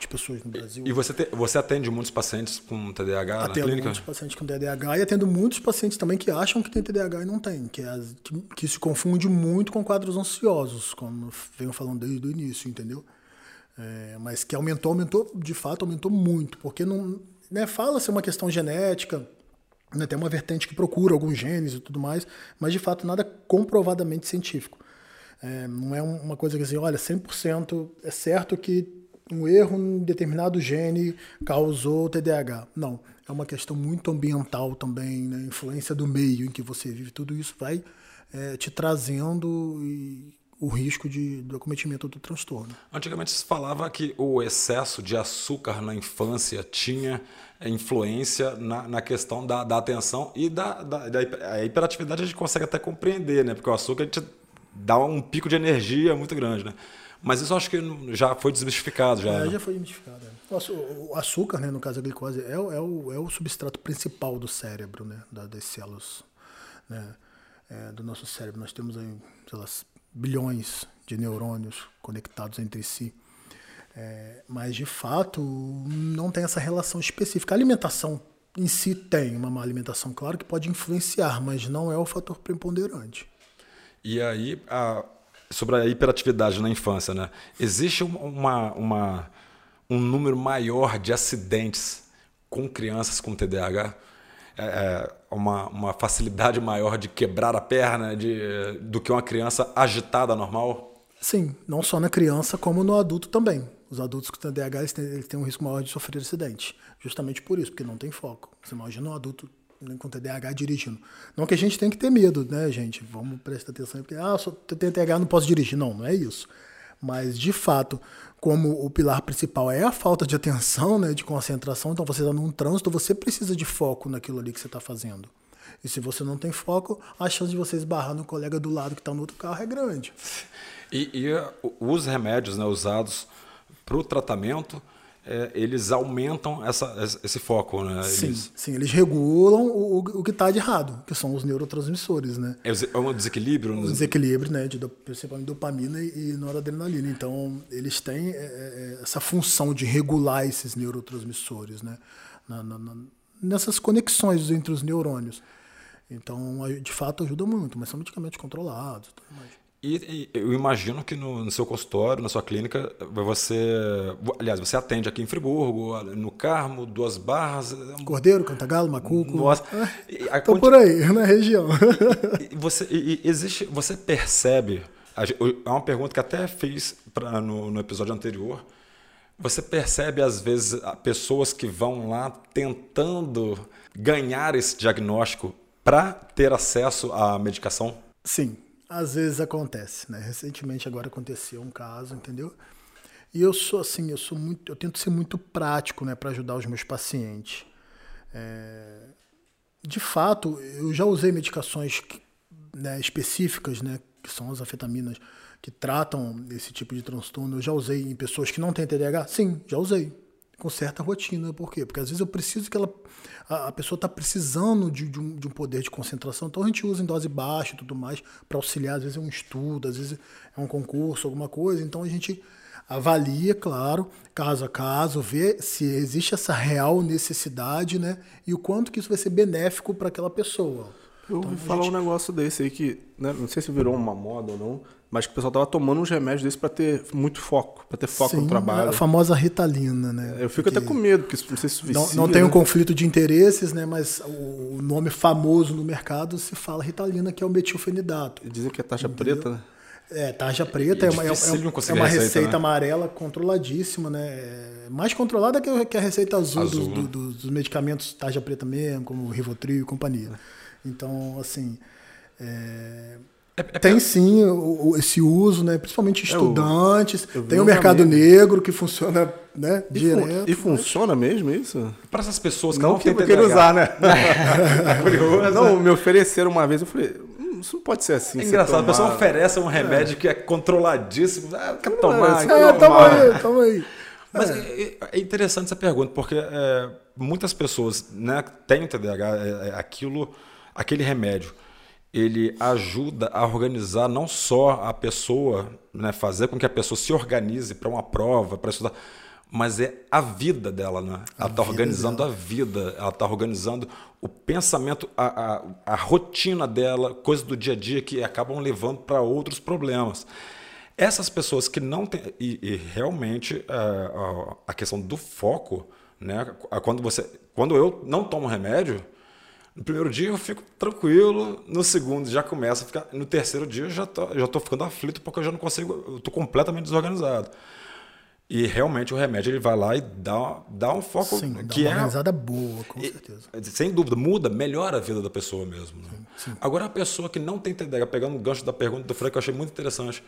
S2: de pessoas no Brasil.
S1: E você, te, você atende muitos pacientes com TDAH
S2: atendo
S1: na clínica?
S2: muitos pacientes com TDAH e atendo muitos pacientes também que acham que tem TDAH e não tem, que, é, que, que se confunde muito com quadros ansiosos, como eu venho falando desde o início, entendeu? É, mas que aumentou, aumentou, de fato, aumentou muito, porque não né, fala-se uma questão genética, né, tem uma vertente que procura alguns genes e tudo mais, mas de fato nada comprovadamente científico. É, não é uma coisa que assim, olha, 100% é certo que um erro em determinado gene causou TDAH. Não, é uma questão muito ambiental também, né, influência do meio em que você vive, tudo isso vai é, te trazendo e o risco de, do acometimento do transtorno.
S1: Antigamente se falava que o excesso de açúcar na infância tinha influência na, na questão da, da, atenção e da, da, da, hiperatividade a gente consegue até compreender, né? Porque o açúcar a gente dá um pico de energia muito grande, né? Mas isso acho que já foi desmistificado. Já,
S2: é, né? já foi desmistificado. É. O açúcar, né, no caso da glicose, é, é, o, é o substrato principal do cérebro, né? das células né, é, do nosso cérebro. Nós temos aí, sei lá, bilhões de neurônios conectados entre si. É, mas, de fato, não tem essa relação específica. A alimentação em si tem uma má alimentação, claro que pode influenciar, mas não é o fator preponderante.
S1: E aí, a, sobre a hiperatividade na infância, né? existe uma, uma, um número maior de acidentes com crianças com TDAH? É, é, uma, uma facilidade maior de quebrar a perna de, do que uma criança agitada normal?
S2: Sim, não só na criança, como no adulto também. Os adultos com TDAH eles têm, eles têm um risco maior de sofrer acidente. Justamente por isso, porque não tem foco. Você imagina um adulto com TDAH dirigindo. Não que a gente tenha que ter medo, né, gente? Vamos prestar atenção, porque, ah, só tenho TDAH, não posso dirigir. Não, não é isso. Mas, de fato, como o pilar principal é a falta de atenção, né, de concentração, então você está num trânsito, você precisa de foco naquilo ali que você está fazendo. E se você não tem foco, a chance de você esbarrar no colega do lado que está no outro carro é grande.
S1: E, e os remédios né, usados para o tratamento, é, eles aumentam essa, esse foco, né?
S2: Sim,
S1: eles...
S2: sim, eles regulam o, o que está de errado, que são os neurotransmissores, né?
S1: É, é um desequilíbrio?
S2: Um desequilíbrio, né? De principalmente dopamina e noradrenalina. Então, eles têm é, é, essa função de regular esses neurotransmissores, né? Na, na, na, nessas conexões entre os neurônios. Então, de fato, ajuda muito, mas são medicamentos controlados. Tudo mais.
S1: E, e, eu imagino que no, no, seu consultório, na sua clínica, você. Aliás, você atende aqui em Friburgo, no Carmo, Duas Barras.
S2: É Cordeiro, Cantagalo, Macuco.
S1: Nossa.
S2: Estou por aí, na região.
S1: E, você, e, existe, você percebe. É uma pergunta que até fiz pra, no, no episódio anterior. Você percebe, às vezes, pessoas que vão lá tentando ganhar esse diagnóstico para ter acesso à medicação?
S2: Sim, às vezes acontece, né? Recentemente agora aconteceu um caso, entendeu? E eu sou assim, eu sou muito, eu tento ser muito prático, né, para ajudar os meus pacientes. É... De fato, eu já usei medicações né, específicas, né, que são as afetaminas que tratam esse tipo de transtorno. Eu já usei em pessoas que não têm TDAH? Sim, já usei com certa rotina. Por quê? Porque às vezes eu preciso que ela. A, a pessoa está precisando de, de, um, de, um, poder de concentração, então a gente usa em dose baixa e tudo mais para auxiliar. Às vezes é um estudo, às vezes é um concurso, alguma coisa. Então a gente avalia, claro, caso a caso, vê se existe essa real necessidade, né? E o quanto que isso vai ser benéfico para aquela pessoa.
S3: Eu ouvi então, falar gente... um negócio desse aí que, né, não sei se virou uma moda ou não, mas que o pessoal tava tomando uns remédios desses para ter muito foco, para ter foco
S2: Sim,
S3: no trabalho.
S2: A famosa ritalina, né?
S3: Eu fico porque até com medo, porque não sei se vicia,
S2: Não, não tem né? um conflito de interesses, né? Mas o nome famoso no mercado se fala ritalina, que é o metilfenidato.
S3: Dizem que é taxa Entendeu? preta, né?
S2: É, tarja preta é, é, uma, é, é uma receita, receita né? amarela controladíssima, né? É mais controlada que, que a receita azul, azul dos, né? do, dos, medicamentos tarja preta mesmo, como Rivotril e companhia. Então, assim, é, tem sim o, o, esse uso, né? Principalmente estudantes. É, tem o mercado negro que funciona, né?
S3: E
S2: direto.
S3: e funciona mesmo isso?
S1: Para essas pessoas que
S3: não,
S1: não,
S3: que
S1: têm
S3: eu queira
S1: TDAH.
S3: usar, né? é. Não, me ofereceram uma vez, eu falei, "Hum, isso não pode ser assim.
S1: É engraçado, a
S3: tomar."
S1: pessoa oferece um remédio que é controladíssimo. Ah, quer
S3: é,
S1: tomar?
S3: é,
S1: quer
S2: É,
S1: tomar.
S2: tamo aí, tamo aí.
S1: Mas é. é interessante essa pergunta, porque é, muitas pessoas né, têm o TDAH, é, é aquilo, aquele remédio, ele ajuda a organizar não só a pessoa, né, fazer com que a pessoa se organize para uma prova, para estudar, mas é a vida dela, né? Ela está organizando a vida, ela está organizando o pensamento, a, a, a rotina dela, coisas do dia a dia que acabam levando para outros problemas. Essas pessoas que não têm. E, e realmente é, a, a questão do foco, né? Quando você. Quando eu não tomo remédio, no primeiro dia eu fico tranquilo, no segundo já começa a ficar. No terceiro dia eu já tô, já tô ficando aflito porque eu já não consigo. Eu tô completamente desorganizado. E realmente o remédio ele vai lá e dá, dá um foco
S2: Sim, dá
S1: que
S2: uma
S1: é
S2: organizada boa, com
S1: e-
S2: certeza.
S1: Sem dúvida, muda, melhora a vida da pessoa mesmo. né? Agora, a pessoa que não tem TDAH, pegando o gancho da pergunta do Frank, que eu achei muito interessante,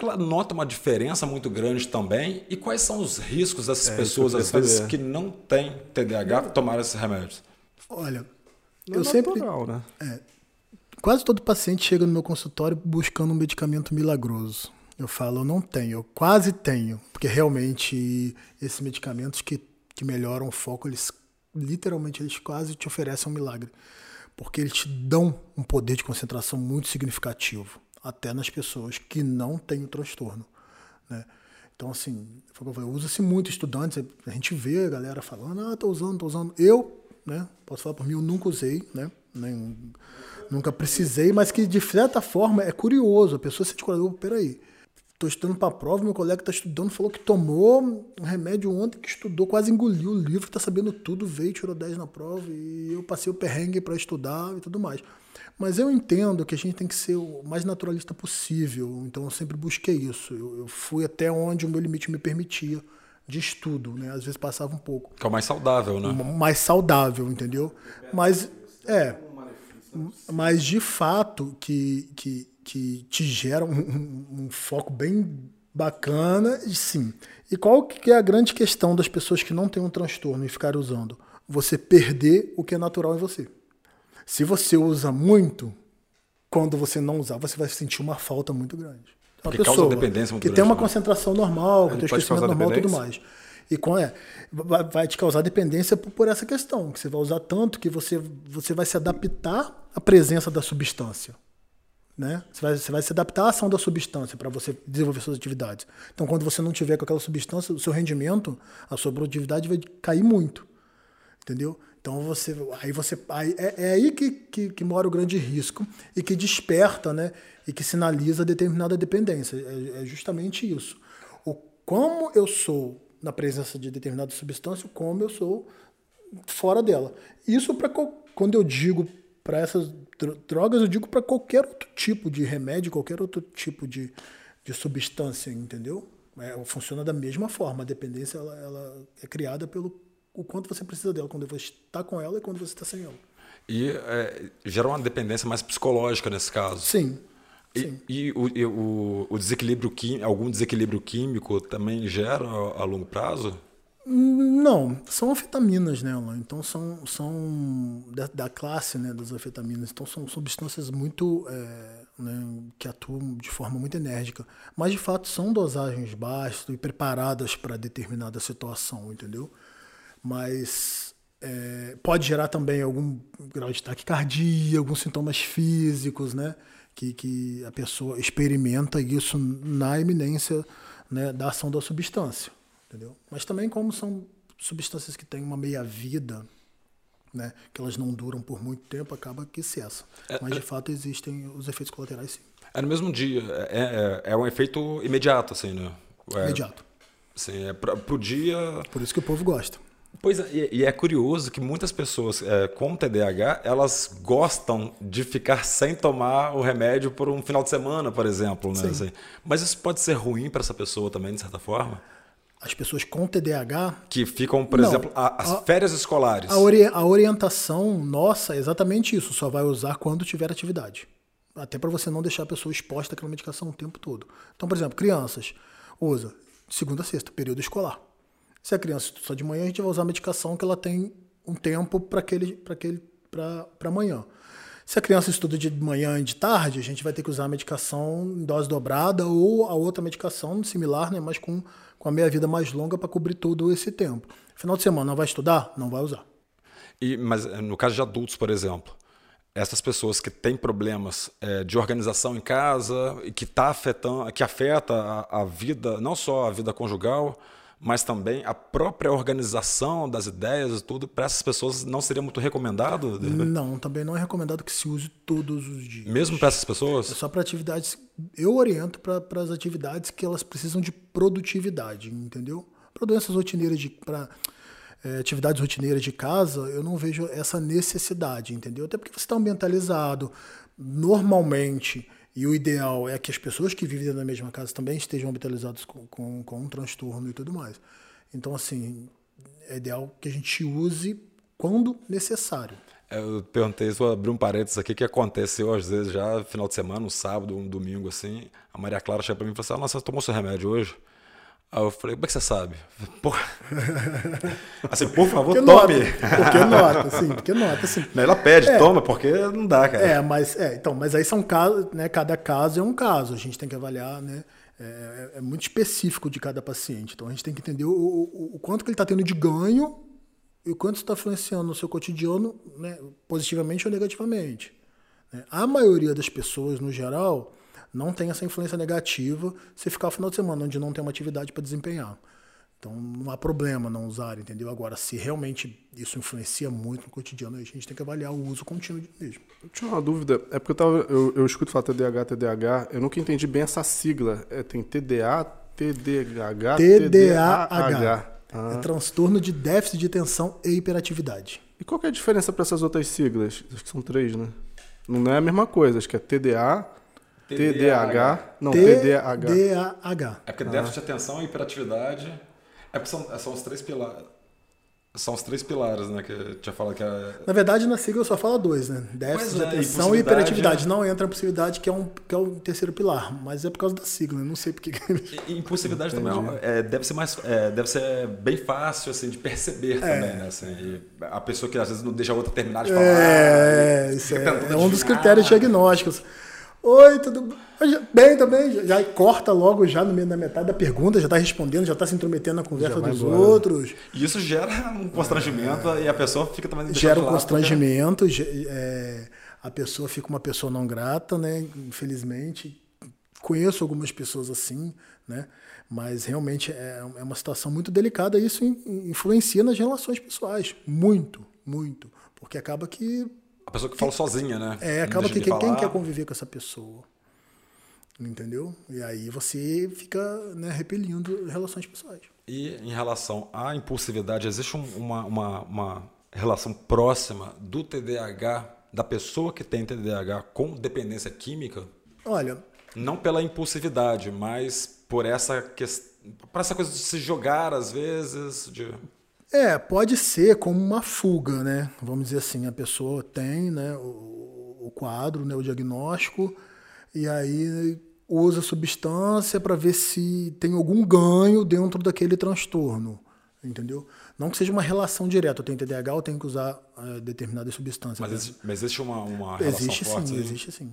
S1: ela nota uma diferença muito grande também. E quais são os riscos dessas
S3: É,
S1: pessoas, às vezes,
S3: saber.
S1: que não têm TDAH, tomar esses remédios?
S2: Olha,
S3: Não
S2: eu
S3: é
S2: sempre.
S3: natural, né?
S2: Quase todo paciente chega no meu consultório buscando um medicamento milagroso. Eu falo, eu não tenho, eu quase tenho, porque realmente esses medicamentos que, que melhoram o foco, eles literalmente eles quase te oferecem um milagre, porque eles te dão um poder de concentração muito significativo, até nas pessoas que não têm o transtorno, né? Então, assim, usa-se muito estudantes, a gente vê a galera falando, ah, tô usando, tô usando. Eu, né, posso falar por mim, eu nunca usei, né, nem, nunca precisei, mas que de certa forma é curioso, a pessoa se curiosa, peraí, tô estudando para prova, meu colega está estudando, falou que tomou um remédio ontem, que estudou, quase engoliu o livro, tá sabendo tudo, veio, tirou 10 na prova, e eu passei o perrengue para estudar e tudo mais. Mas eu entendo que a gente tem que ser o mais naturalista possível, então eu sempre busquei isso. Eu, eu fui até onde o meu limite me permitia de estudo, né? Às vezes passava um pouco.
S1: Que é o mais saudável, né?
S2: Mais saudável, entendeu? Mas, é. Mas de fato que, que, que te gera um, um- um foco bem bacana, e sim. E qual que é a grande questão das pessoas que não têm um transtorno e ficarem usando? Você perder o que é natural em você. Se você usa muito, quando você não usar, você vai sentir uma falta muito grande. Uma
S1: Porque causa dependência
S2: que tem uma
S1: né?
S2: concentração normal, que tem
S3: pode
S2: esquecimento normal e tudo mais. E com é, vai, vai te causar dependência por, por essa questão, que você vai usar tanto que você, você vai se adaptar à presença da substância. Né? Você, vai, você vai se adaptar à ação da substância para você desenvolver suas atividades. Então, quando você não tiver com aquela substância, o seu rendimento, a sua produtividade vai cair muito. Entendeu? Então você. Aí você. Aí, é, é aí que, que, que mora o grande risco e que desperta, né? E que sinaliza determinada dependência. É, é justamente isso. O como eu sou na presença de determinada substância, como eu sou fora dela. Isso para quando eu digo para essas dro- drogas, eu digo para qualquer outro tipo de remédio, qualquer outro tipo de, de substância, entendeu? É, funciona da mesma forma. A dependência ela, ela é criada pelo o quanto você precisa dela, quando você está com ela e quando você está sem ela.
S1: E é, gera uma dependência mais psicológica nesse caso.
S2: Sim.
S1: E, e o, e o- o desequilíbrio químico, algum desequilíbrio químico também gera a, a longo prazo?
S2: Não, são anfetaminas, né, Alan? Então são, são da, da classe né, das anfetaminas. Então são substâncias muito é, né, que atuam de forma muito enérgica. Mas de fato são dosagens baixas e preparadas para determinada situação, entendeu? Mas é, pode gerar também algum grau de taquicardia, alguns sintomas físicos, né? Que, que a pessoa experimenta isso na iminência né, da ação da substância, entendeu? Mas também como são substâncias que têm uma meia-vida, né, que elas não duram por muito tempo, acaba que cessa. Mas de fato existem os efeitos colaterais, sim.
S1: É no mesmo dia, é, é, é um efeito imediato, assim, né? É,
S2: Imediato.
S1: Assim, é pra, pro dia.
S2: Por isso que o povo gosta.
S1: Pois é, e, é curioso que muitas pessoas é, com TDAH elas gostam de ficar sem tomar o remédio por um final de semana, por exemplo. Né? Assim, mas isso pode ser ruim para essa pessoa também, de certa forma?
S2: As pessoas com TDAH,
S1: Que ficam, por
S2: Não,
S1: exemplo, a- as
S2: a-
S1: férias escolares.
S2: A, ori- a orientação nossa é exatamente isso, só vai usar quando tiver atividade. Até para você não deixar a pessoa exposta àquela medicação o tempo todo. Então, por exemplo, crianças usa segunda a sexta, período escolar. Se a criança estuda só de manhã, a gente vai usar a medicação que ela tem um tempo para aquele, para aquele, para amanhã. Se a criança estuda de manhã e de tarde, a gente vai ter que usar a medicação em dose dobrada ou a outra medicação similar, né, mas com, com a meia-vida mais longa para cobrir todo esse tempo. Final de semana não vai estudar? Não vai usar.
S1: E, mas eh, no caso de adultos, por exemplo, essas pessoas que têm problemas é, de organização em casa e que tá afetando, que afeta a, a vida, não só a vida conjugal, mas também a própria organização das ideias e tudo, para essas pessoas não seria muito recomendado?
S2: Não, também não é recomendado que se use todos os dias.
S1: Mesmo para essas pessoas?
S2: É só para atividades. Eu oriento para as atividades que elas precisam de produtividade, entendeu? Para doenças rotineiras de. Pra, é, atividades rotineiras de casa, eu não vejo essa necessidade, entendeu? Até porque você está ambientalizado. Normalmente, e o ideal é que as pessoas que vivem na mesma casa também estejam habitualizadas com, com, com um transtorno e tudo mais. Então, assim, é ideal que a gente use quando necessário.
S1: Eu perguntei, vou abrir um parênteses aqui, que aconteceu às vezes já final de semana, um sábado, um domingo, assim. A Maria Clara chega para mim e fala assim: ah, Nossa, você tomou seu remédio hoje? Aí eu falei, como é que você sabe? Porra. Assim, por favor, porque tome.
S2: Nota, porque nota, sim, porque nota, sim.
S1: Ela pede, é, toma, porque não dá, cara.
S2: É, mas, é, então, mas aí são casos, né? Cada caso é um caso. A gente tem que avaliar, né? É, é, é muito específico de cada paciente. Então a gente tem que entender o, o, o quanto que ele está tendo de ganho e o quanto está influenciando no seu cotidiano, né, positivamente ou negativamente. Né? A maioria das pessoas, no geral, não tem essa influência negativa se ficar o final de semana onde não tem uma atividade para desempenhar. Então não há problema não usar, entendeu? Agora, se realmente isso influencia muito no cotidiano, a gente tem que avaliar o uso contínuo mesmo.
S3: Eu tinha uma dúvida, é porque eu, tava, eu, eu escuto falar TDAH, TDAH, eu nunca entendi bem essa sigla. É, tem TDA, TDAH,
S2: TDAH. Ah. É transtorno de déficit de atenção e hiperatividade.
S3: E qual é a diferença para essas outras siglas? Acho que são três, né? Não é a mesma coisa, acho que é TDA, TDAH. Não, TDAH.
S2: TDAH.
S1: É porque déficit de atenção e hiperatividade. É porque são, são os três pilares. São os três pilares, né? Que eu tinha falado que é...
S2: Na verdade, na sigla só fala dois, né? Déficit de é, atenção e hiperatividade. Não entra a impulsividade, que é, um, que é o terceiro pilar. Mas é por causa da sigla, né? Não sei porque.
S1: E, impulsividade também é, deve ser mais. É, deve ser bem fácil assim, de perceber é. também, né? Assim, a pessoa que às vezes não deixa a outra terminar de falar.
S2: É, isso é, é um dos critérios diagnósticos. Oi, tudo bem também? Já corta logo já no meio da metade da pergunta, já está respondendo, já está se intrometendo na conversa dos embora. outros.
S1: E isso gera um constrangimento é. e a pessoa fica também
S2: Gera um constrangimento, porque... é, a pessoa fica uma pessoa não grata, né? Infelizmente. Conheço algumas pessoas assim, né? Mas realmente é, é uma situação muito delicada e isso influencia nas relações pessoais. Muito, muito. Porque acaba que
S1: a pessoa que fala sozinha, né?
S2: É, acaba que quem, quem, quer conviver com essa pessoa? Entendeu? E aí você fica né, repelindo relações pessoais.
S1: E em relação à impulsividade, existe uma, uma, uma relação próxima do TDAH, da pessoa que tem TDAH com dependência química?
S2: Olha.
S1: Não pela impulsividade, mas por essa questão. Por essa coisa de se jogar às vezes. De...
S2: É, pode ser como uma fuga, né? Vamos dizer assim, a pessoa tem né, o, o quadro, né, o diagnóstico, e aí usa substância para ver se tem algum ganho dentro daquele transtorno, entendeu? Não que seja uma relação direta, eu tenho TDAH, eu tenho que usar uh, determinada substância.
S1: Mas, existe, mas existe uma, uma relação
S2: existe,
S1: forte?
S2: Sim, existe sim.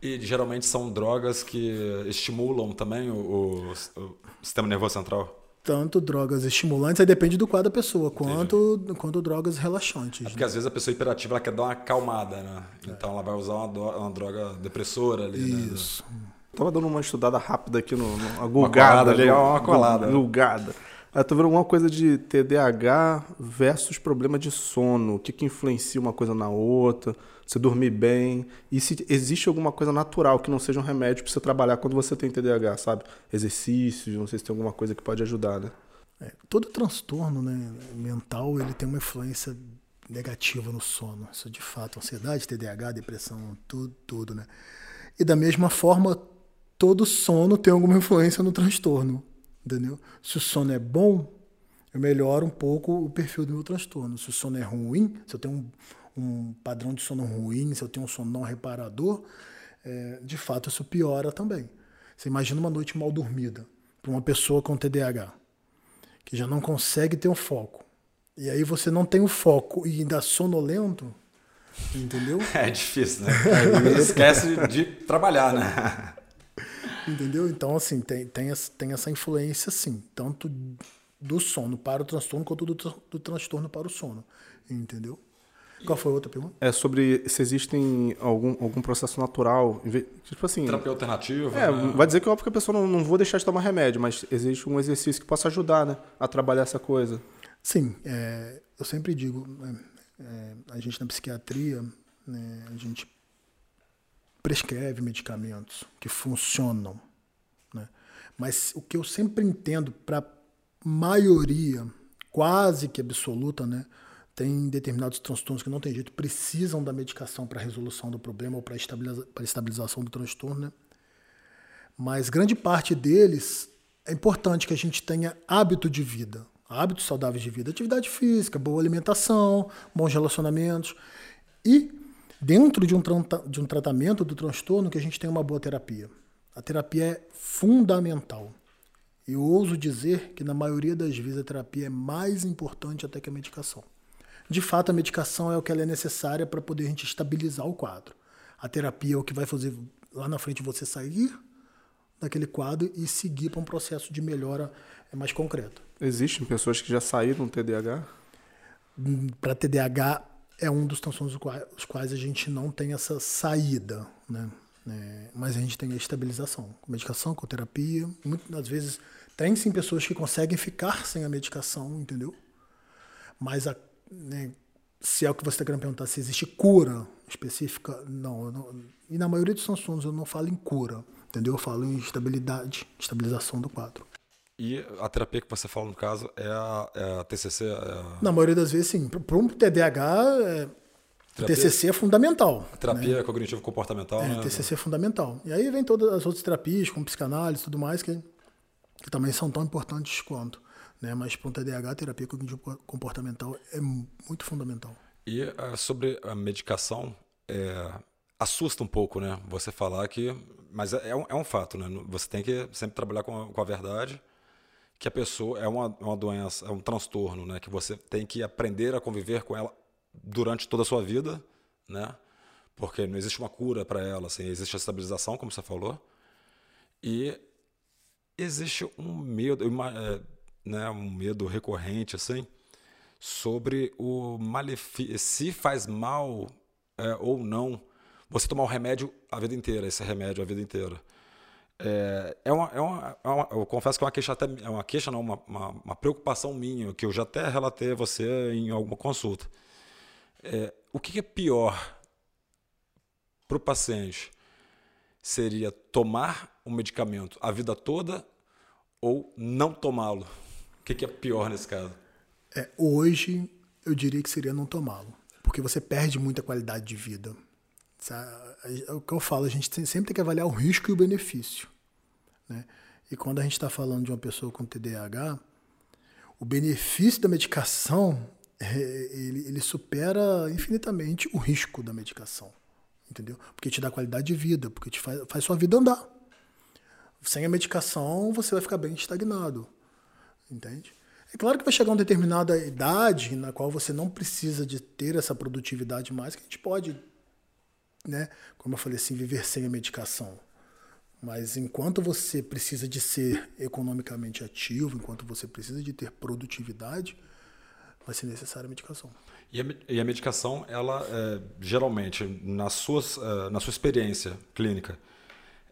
S1: E geralmente são drogas que estimulam também o, o, o sistema nervoso central?
S2: Tanto drogas estimulantes, aí depende do quadro da pessoa, quanto, quanto drogas relaxantes. É
S1: porque né? às vezes a pessoa hiperativa ela quer dar uma acalmada, né? Então é. ela vai usar uma, uma droga depressora ali,
S2: né? Isso.
S3: Né? Tava dando uma estudada rápida aqui no, no uma gulgada ali, uma colada. Gulgada. Aí tô vendo alguma coisa de TDAH versus problema de sono. O que, que influencia uma coisa na outra? Você dormir bem. E se existe alguma coisa natural que não seja um remédio para você trabalhar quando você tem TDAH, sabe? Exercícios, não sei se tem alguma coisa que pode ajudar, né?
S2: É, todo transtorno né, mental ele tem uma influência negativa no sono. Isso de fato, ansiedade, TDAH, depressão, tudo, tudo, né? E da mesma forma, todo sono tem alguma influência no transtorno entendeu? Se o sono é bom, eu melhoro um pouco o perfil do meu transtorno. Se o sono é ruim, se eu tenho um, um padrão de sono ruim, se eu tenho um sono não reparador, é, de fato isso piora também. Você imagina uma noite mal dormida para uma pessoa com TDAH, que já não consegue ter um foco. E aí você não tem o foco e ainda sonolento, entendeu?
S1: É difícil, né? Aí esquece de trabalhar, né?
S2: Entendeu? Então, assim, tem, tem, tem essa influência, sim, tanto do sono para o transtorno quanto do, do transtorno para o sono, entendeu? Qual foi a outra pergunta?
S3: É sobre se existem algum, algum processo natural. Tipo assim.
S1: Terapia alternativa.
S3: É, né? vai dizer que óbvio que a pessoa não, não vou deixar de tomar remédio, mas existe um exercício que possa ajudar, né? A trabalhar essa coisa.
S2: Sim, é, eu sempre digo, é, é, a gente na psiquiatria, né, a gente prescreve medicamentos que funcionam, né? Mas o que eu sempre entendo para maioria quase que absoluta, né? Tem determinados transtornos que não tem jeito, precisam da medicação para resolução do problema ou para estabiliza estabilização do transtorno, né? Mas grande parte deles é importante que a gente tenha hábito de vida, hábitos saudáveis de vida, atividade física, boa alimentação, bons relacionamentos e dentro de um, de um tratamento do transtorno que a gente tem uma boa terapia. A terapia é fundamental. Eu ouso dizer que na maioria das vezes a terapia é mais importante até que a medicação. De fato, a medicação é o que ela é necessária para poder a gente estabilizar o quadro. A terapia é o que vai fazer lá na frente você sair daquele quadro e seguir para um processo de melhora mais concreto.
S3: Existem pessoas que já saíram do TDAH?
S2: Para TDAH é um dos transtornos os quais a gente não tem essa saída, né? É, mas a gente tem a estabilização, com medicação, com terapia. Muitas vezes tem sim pessoas que conseguem ficar sem a medicação, entendeu? Mas a, né, se é o que você está querendo perguntar, se existe cura específica, não, não, E na maioria dos transtornos eu não falo em cura, entendeu? Eu falo em estabilidade, estabilização do quadro.
S1: E a terapia que você fala, no caso, é a, é a TCC? É a...
S2: Na maioria das vezes, sim. Para um TDAH, é... terapia, TCC é fundamental.
S1: Terapia né? cognitivo-comportamental,
S2: é,
S1: né?
S2: TCC é fundamental. E aí vem todas as outras terapias, como psicanálise e tudo mais, que, que também são tão importantes quanto. Né? Mas para um TDAH, a terapia cognitivo-comportamental é muito fundamental.
S1: E uh, sobre a medicação, é, assusta um pouco, né? Você falar que... Mas é, é, um, é um fato, né? Você tem que sempre trabalhar com a, com a verdade que a pessoa é uma, uma doença, é um transtorno, né? Que você tem que aprender a conviver com ela durante toda a sua vida, né? Porque não existe uma cura para ela, assim, existe a estabilização, como você falou, e existe um medo, uma, né, um medo recorrente, assim, sobre o se faz mal é, ou não você tomar o remédio a vida inteira, esse remédio a vida inteira. É, é, uma, é, uma, é uma, eu confesso que é uma queixa até é uma queixa não uma, uma, uma, preocupação minha que eu já até relatei a você em alguma consulta. É, o que, é pior para o paciente? Seria tomar o medicamento a vida toda ou não tomá-lo? O que é pior nesse caso?
S2: É, hoje eu diria que seria não tomá-lo porque você perde muita qualidade de vida é o que eu falo, a gente sempre tem que avaliar o risco e o benefício. Né? E quando a gente está falando de uma pessoa com TDAH, o benefício da medicação é, ele, ele, supera infinitamente o risco da medicação. Entendeu? Porque te dá qualidade de vida, porque te faz, faz sua vida andar. Sem a medicação, você vai ficar bem estagnado. Entende? É claro que vai chegar uma determinada idade na qual você não precisa de ter essa produtividade mais, que a gente pode né, como eu falei assim, viver sem a medicação. Mas enquanto você precisa de ser economicamente ativo, enquanto você precisa de ter produtividade, vai ser necessária a medicação.
S1: E a, e a medicação, ela é, geralmente, nas suas, uh, na sua experiência clínica,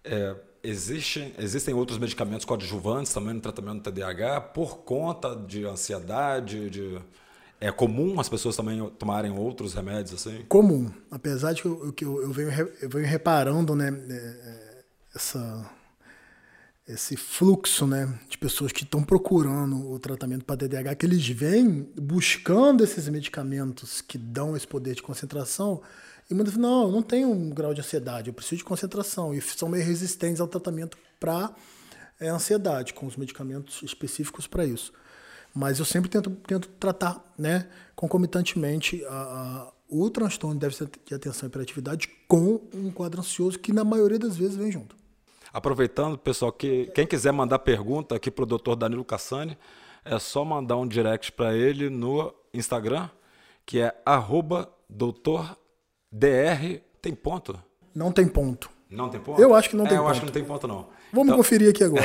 S1: é, existem, existem outros medicamentos coadjuvantes também no tratamento do TDAH por conta de ansiedade, de é comum as pessoas também tomarem outros remédios assim?
S2: Comum. Apesar de que eu, que eu, eu, venho, eu venho reparando né, é, é, essa, esse fluxo né, de pessoas que estão procurando o tratamento para TDAH, que eles vêm buscando esses medicamentos que dão esse poder de concentração. E muitas vezes, não, eu não tenho um grau de ansiedade, eu preciso de concentração. E são meio resistentes ao tratamento para é, ansiedade, com os medicamentos específicos para isso. Mas eu sempre tento, tento tratar, né, concomitantemente a, o transtorno de déficit de atenção e hiperatividade com um quadro ansioso que na maioria das vezes vem junto.
S1: Aproveitando, pessoal, que quem quiser mandar pergunta aqui para o Dr. Danilo Cassani, é só mandar um direct para ele no Instagram, que é arroba doutor. Tem ponto?
S2: Não tem ponto.
S1: Não tem ponto?
S2: Eu acho que não
S1: é,
S2: tem
S1: eu
S2: ponto.
S1: acho que não tem ponto, não.
S2: Vamos
S1: então...
S2: conferir aqui agora.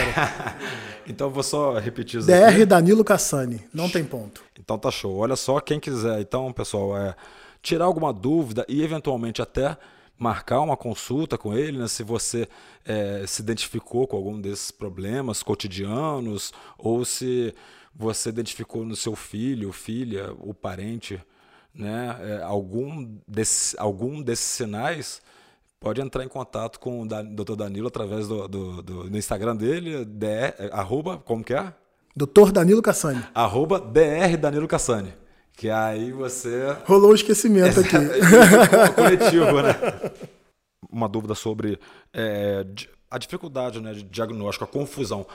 S1: então vou só repetir isso
S2: DR
S1: aqui.
S2: Danilo Cassani. Não tem ponto.
S1: Então tá show. Olha só, quem quiser, então, pessoal, é tirar alguma dúvida e eventualmente até marcar uma consulta com ele, né, se você é, se identificou com algum desses problemas cotidianos ou se você identificou no seu filho, filha, o parente, né, é, algum, desse, algum desses sinais, pode entrar em contato com o Dr. Danilo através do, do, do, do Instagram dele, DR, arroba, como que é?
S2: Dr. Danilo Cassani.
S1: Arroba DR Danilo Cassani. Que aí você.
S2: Rolou o esquecimento aqui.
S1: coletivo, né? Uma dúvida sobre é, a dificuldade né, de diagnóstico, a confusão.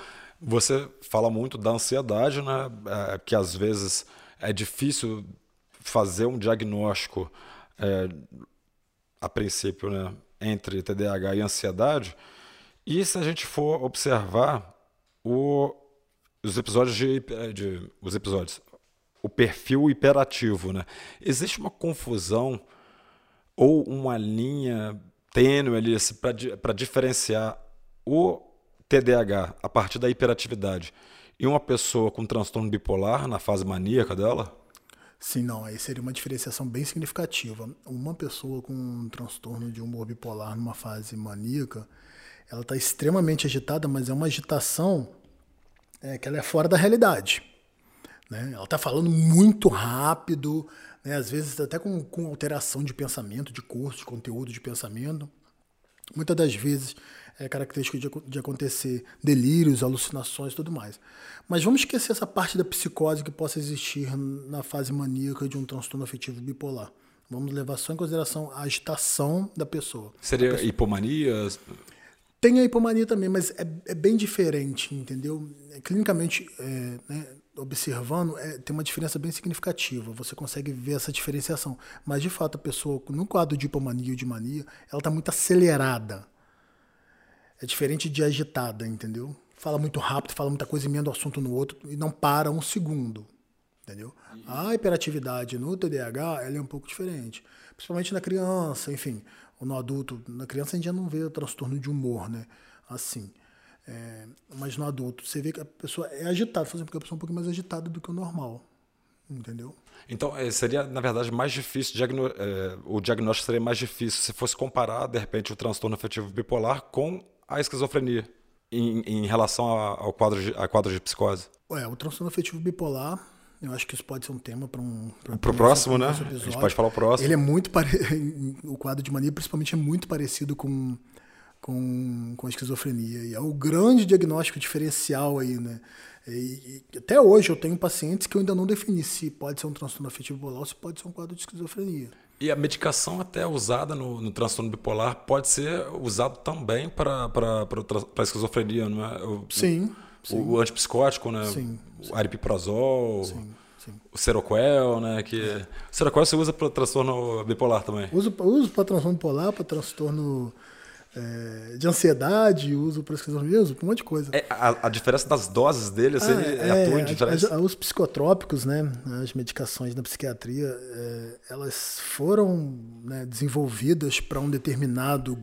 S1: Você fala muito da ansiedade, né? É, que às vezes é difícil fazer um diagnóstico é, a princípio, né? Entre TDAH e ansiedade. E se a gente for observar o, os episódios de, de os episódios o perfil hiperativo. Né? Existe uma confusão ou uma linha tênue ali para diferenciar o TDAH a partir da hiperatividade e uma pessoa com transtorno bipolar na fase maníaca dela?
S2: Sim, não, aí seria uma diferenciação bem significativa. Uma pessoa com um transtorno de humor bipolar numa fase maníaca, ela está extremamente agitada, mas é uma agitação é, que ela é fora da realidade. Né? Ela está falando muito rápido, né? às vezes até com, com alteração de pensamento, de curso, de conteúdo de pensamento. Muitas das vezes é característico de, de acontecer delírios, alucinações e tudo mais. Mas vamos esquecer essa parte da psicose que possa existir na fase maníaca de um transtorno afetivo bipolar. Vamos levar só em consideração a agitação da pessoa.
S1: Seria
S2: pessoa...
S1: hipomania?
S2: Tem a hipomania também, mas é, é bem diferente, entendeu? Clinicamente, é, né, observando, é, tem uma diferença bem significativa. Você consegue ver essa diferenciação. Mas, de fato, a pessoa, no quadro de hipomania ou de mania, ela está muito acelerada. É diferente de agitada, entendeu? Fala muito rápido, fala muita coisa, emenda o assunto no outro e não para um segundo. Entendeu? A hiperatividade no TDAH ela é um pouco diferente. Principalmente na criança, enfim, ou no adulto. Na criança a gente já não vê o transtorno de humor, né? Assim. É, mas no adulto, você vê que a pessoa é agitada, porque a pessoa é um pouco mais agitada do que o normal. Entendeu?
S1: Então, seria, na verdade, mais difícil, diagno é, o diagnóstico seria mais difícil se fosse comparar, de repente, o transtorno afetivo bipolar com a esquizofrenia, em, em relação ao quadro de, a quadro de psicose.
S2: É, o transtorno afetivo bipolar, eu acho que isso pode ser um tema para um.
S1: Para o próximo, né? A gente pode falar o próximo.
S2: Ele é muito. Pare... o quadro de mania, principalmente, é muito parecido com com, com esquizofrenia. E é o grande diagnóstico diferencial aí, né? E, e, até hoje eu tenho pacientes que eu ainda não defini se pode ser um transtorno afetivo bipolar ou se pode ser um quadro de esquizofrenia.
S1: E a medicação até usada no, no transtorno bipolar pode ser usado também para a esquizofrenia, não é? O,
S2: sim,
S1: o,
S2: sim.
S1: O antipsicótico, né?
S2: Sim.
S1: O aripiprazol.
S2: Sim. Sim.
S1: O Seroquel, né? Que... É. O Seroquel você usa para transtorno bipolar também?
S2: Uso, uso para transtorno bipolar, para transtorno é, de ansiedade, uso para esquizofrenia, uso para um monte de coisa.
S1: É, a, a, diferença das doses dele, assim, ah, é, atua em diferença?
S2: os psicotrópicos, né, as medicações na psiquiatria, é, elas foram né, desenvolvidas para um determinado,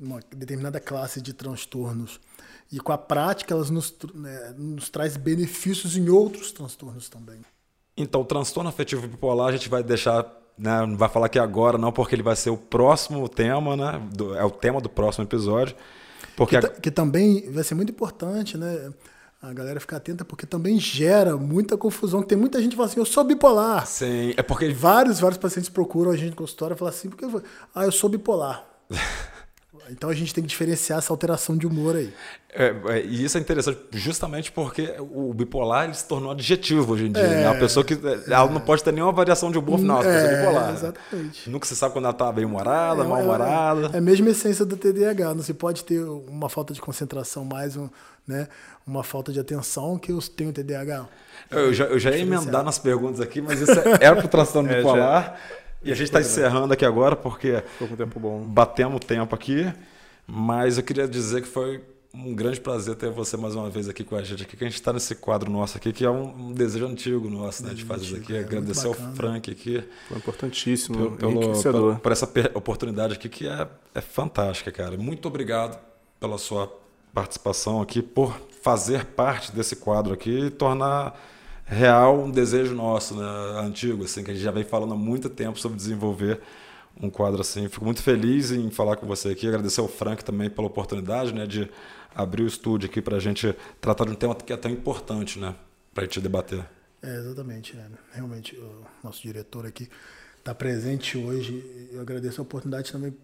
S2: uma determinada classe de transtornos. E com a prática, elas nos, né, nos traz benefícios em outros transtornos também.
S1: Então, o transtorno afetivo bipolar a gente vai deixar né, não vai falar aqui agora, não, porque ele vai ser o próximo tema, né? Do, é o tema do próximo episódio. Porque
S2: que, a... que também vai ser muito importante, né? A galera ficar atenta, porque também gera muita confusão. Tem muita gente que fala assim, eu sou bipolar.
S1: Sim, é porque.
S2: Vários, vários pacientes procuram a gente com consultório e falam assim, porque ah, eu sou bipolar. Então a gente tem que diferenciar essa alteração de humor aí.
S1: É, é, e isso é interessante justamente porque o bipolar ele se tornou adjetivo hoje em dia. Né? É, né? A pessoa que ela não pode ter nenhuma variação de humor final, a pessoa é bipolar.
S2: Exatamente.
S1: Nunca se sabe quando ela está bem-humorada, é, mal-humorada.
S2: É, é, a mesma essência do TDAH. Não se pode ter uma falta de concentração mais um, né, uma falta de atenção que eu tenho TDAH.
S1: Eu já, eu já ia emendar nas perguntas aqui, mas isso era para o transtorno bipolar. E a gente está encerrando aqui agora porque
S3: Ficou com tempo bom.
S1: batemos tempo aqui, mas eu queria dizer que foi um grande prazer ter você mais uma vez aqui com a gente aqui, que a gente está nesse quadro nosso aqui, que é um, um desejo antigo nosso, né, de fazer isso aqui.
S2: é,
S1: Agradecer ao. Frank aqui
S3: Foi importantíssimo,
S1: pelo, pelo- por essa oportunidade aqui que é, é fantástica, cara. Muito obrigado pela sua participação aqui, por fazer parte desse quadro aqui e tornar real um desejo nosso, né, antigo, assim, que a gente já vem falando há muito tempo sobre desenvolver um quadro assim. Fico muito feliz em falar com você aqui, agradecer ao Frank também pela oportunidade, né, de abrir o estúdio aqui para a gente tratar de um tema que é tão importante, né, para a gente debater.
S2: É, exatamente. né? Realmente, o nosso diretor aqui está presente hoje. Eu agradeço a oportunidade também.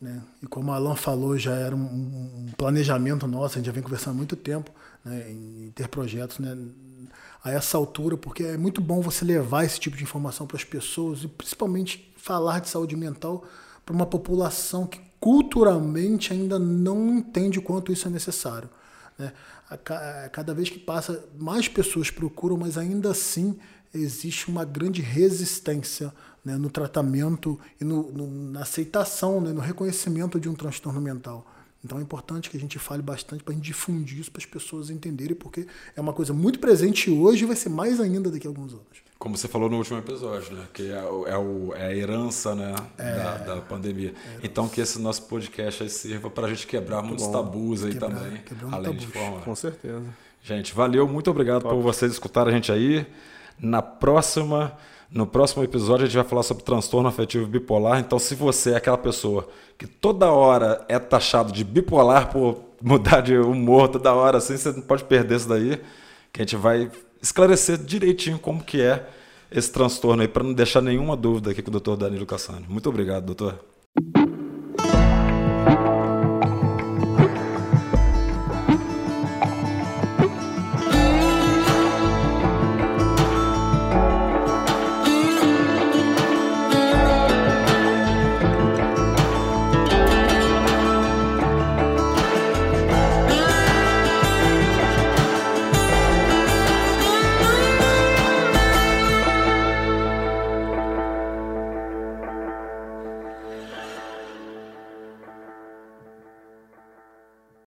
S2: Né? E como o Alan falou, já era um, um planejamento nosso, a gente já vem conversando há muito tempo né? em ter projetos né? a essa altura, porque é muito bom você levar esse tipo de informação para as pessoas e principalmente falar de saúde mental para uma população que culturalmente ainda não entende o quanto isso é necessário. Né? Cada vez que passa, mais pessoas procuram, mas ainda assim existe uma grande resistência né, no tratamento e no, no- na aceitação, né, no reconhecimento de um transtorno mental. Então é importante que a gente fale bastante para a gente difundir isso para as pessoas entenderem, porque é uma coisa muito presente hoje e vai ser mais ainda daqui a alguns anos.
S1: Como você falou no último episódio, né? Que é, o- é, o- é a herança né? da, da pandemia. Então que esse nosso podcast aí sirva para a gente quebrar muitos tabus aí
S2: Quebrar-
S1: também.
S2: quebrar um
S1: além de
S2: tabus.
S1: formar.
S3: Com certeza.
S1: Gente, valeu, muito obrigado por vocês escutarem a gente aí. Na próxima, no próximo episódio a gente vai falar sobre transtorno afetivo bipolar. Então, se você é aquela pessoa que toda hora é taxado de bipolar por mudar de humor toda hora, assim, você não pode perder isso daí, que a gente vai esclarecer direitinho como que é esse transtorno aí, para não deixar nenhuma dúvida aqui com o Dr. Danilo Cassani. Muito obrigado, doutor.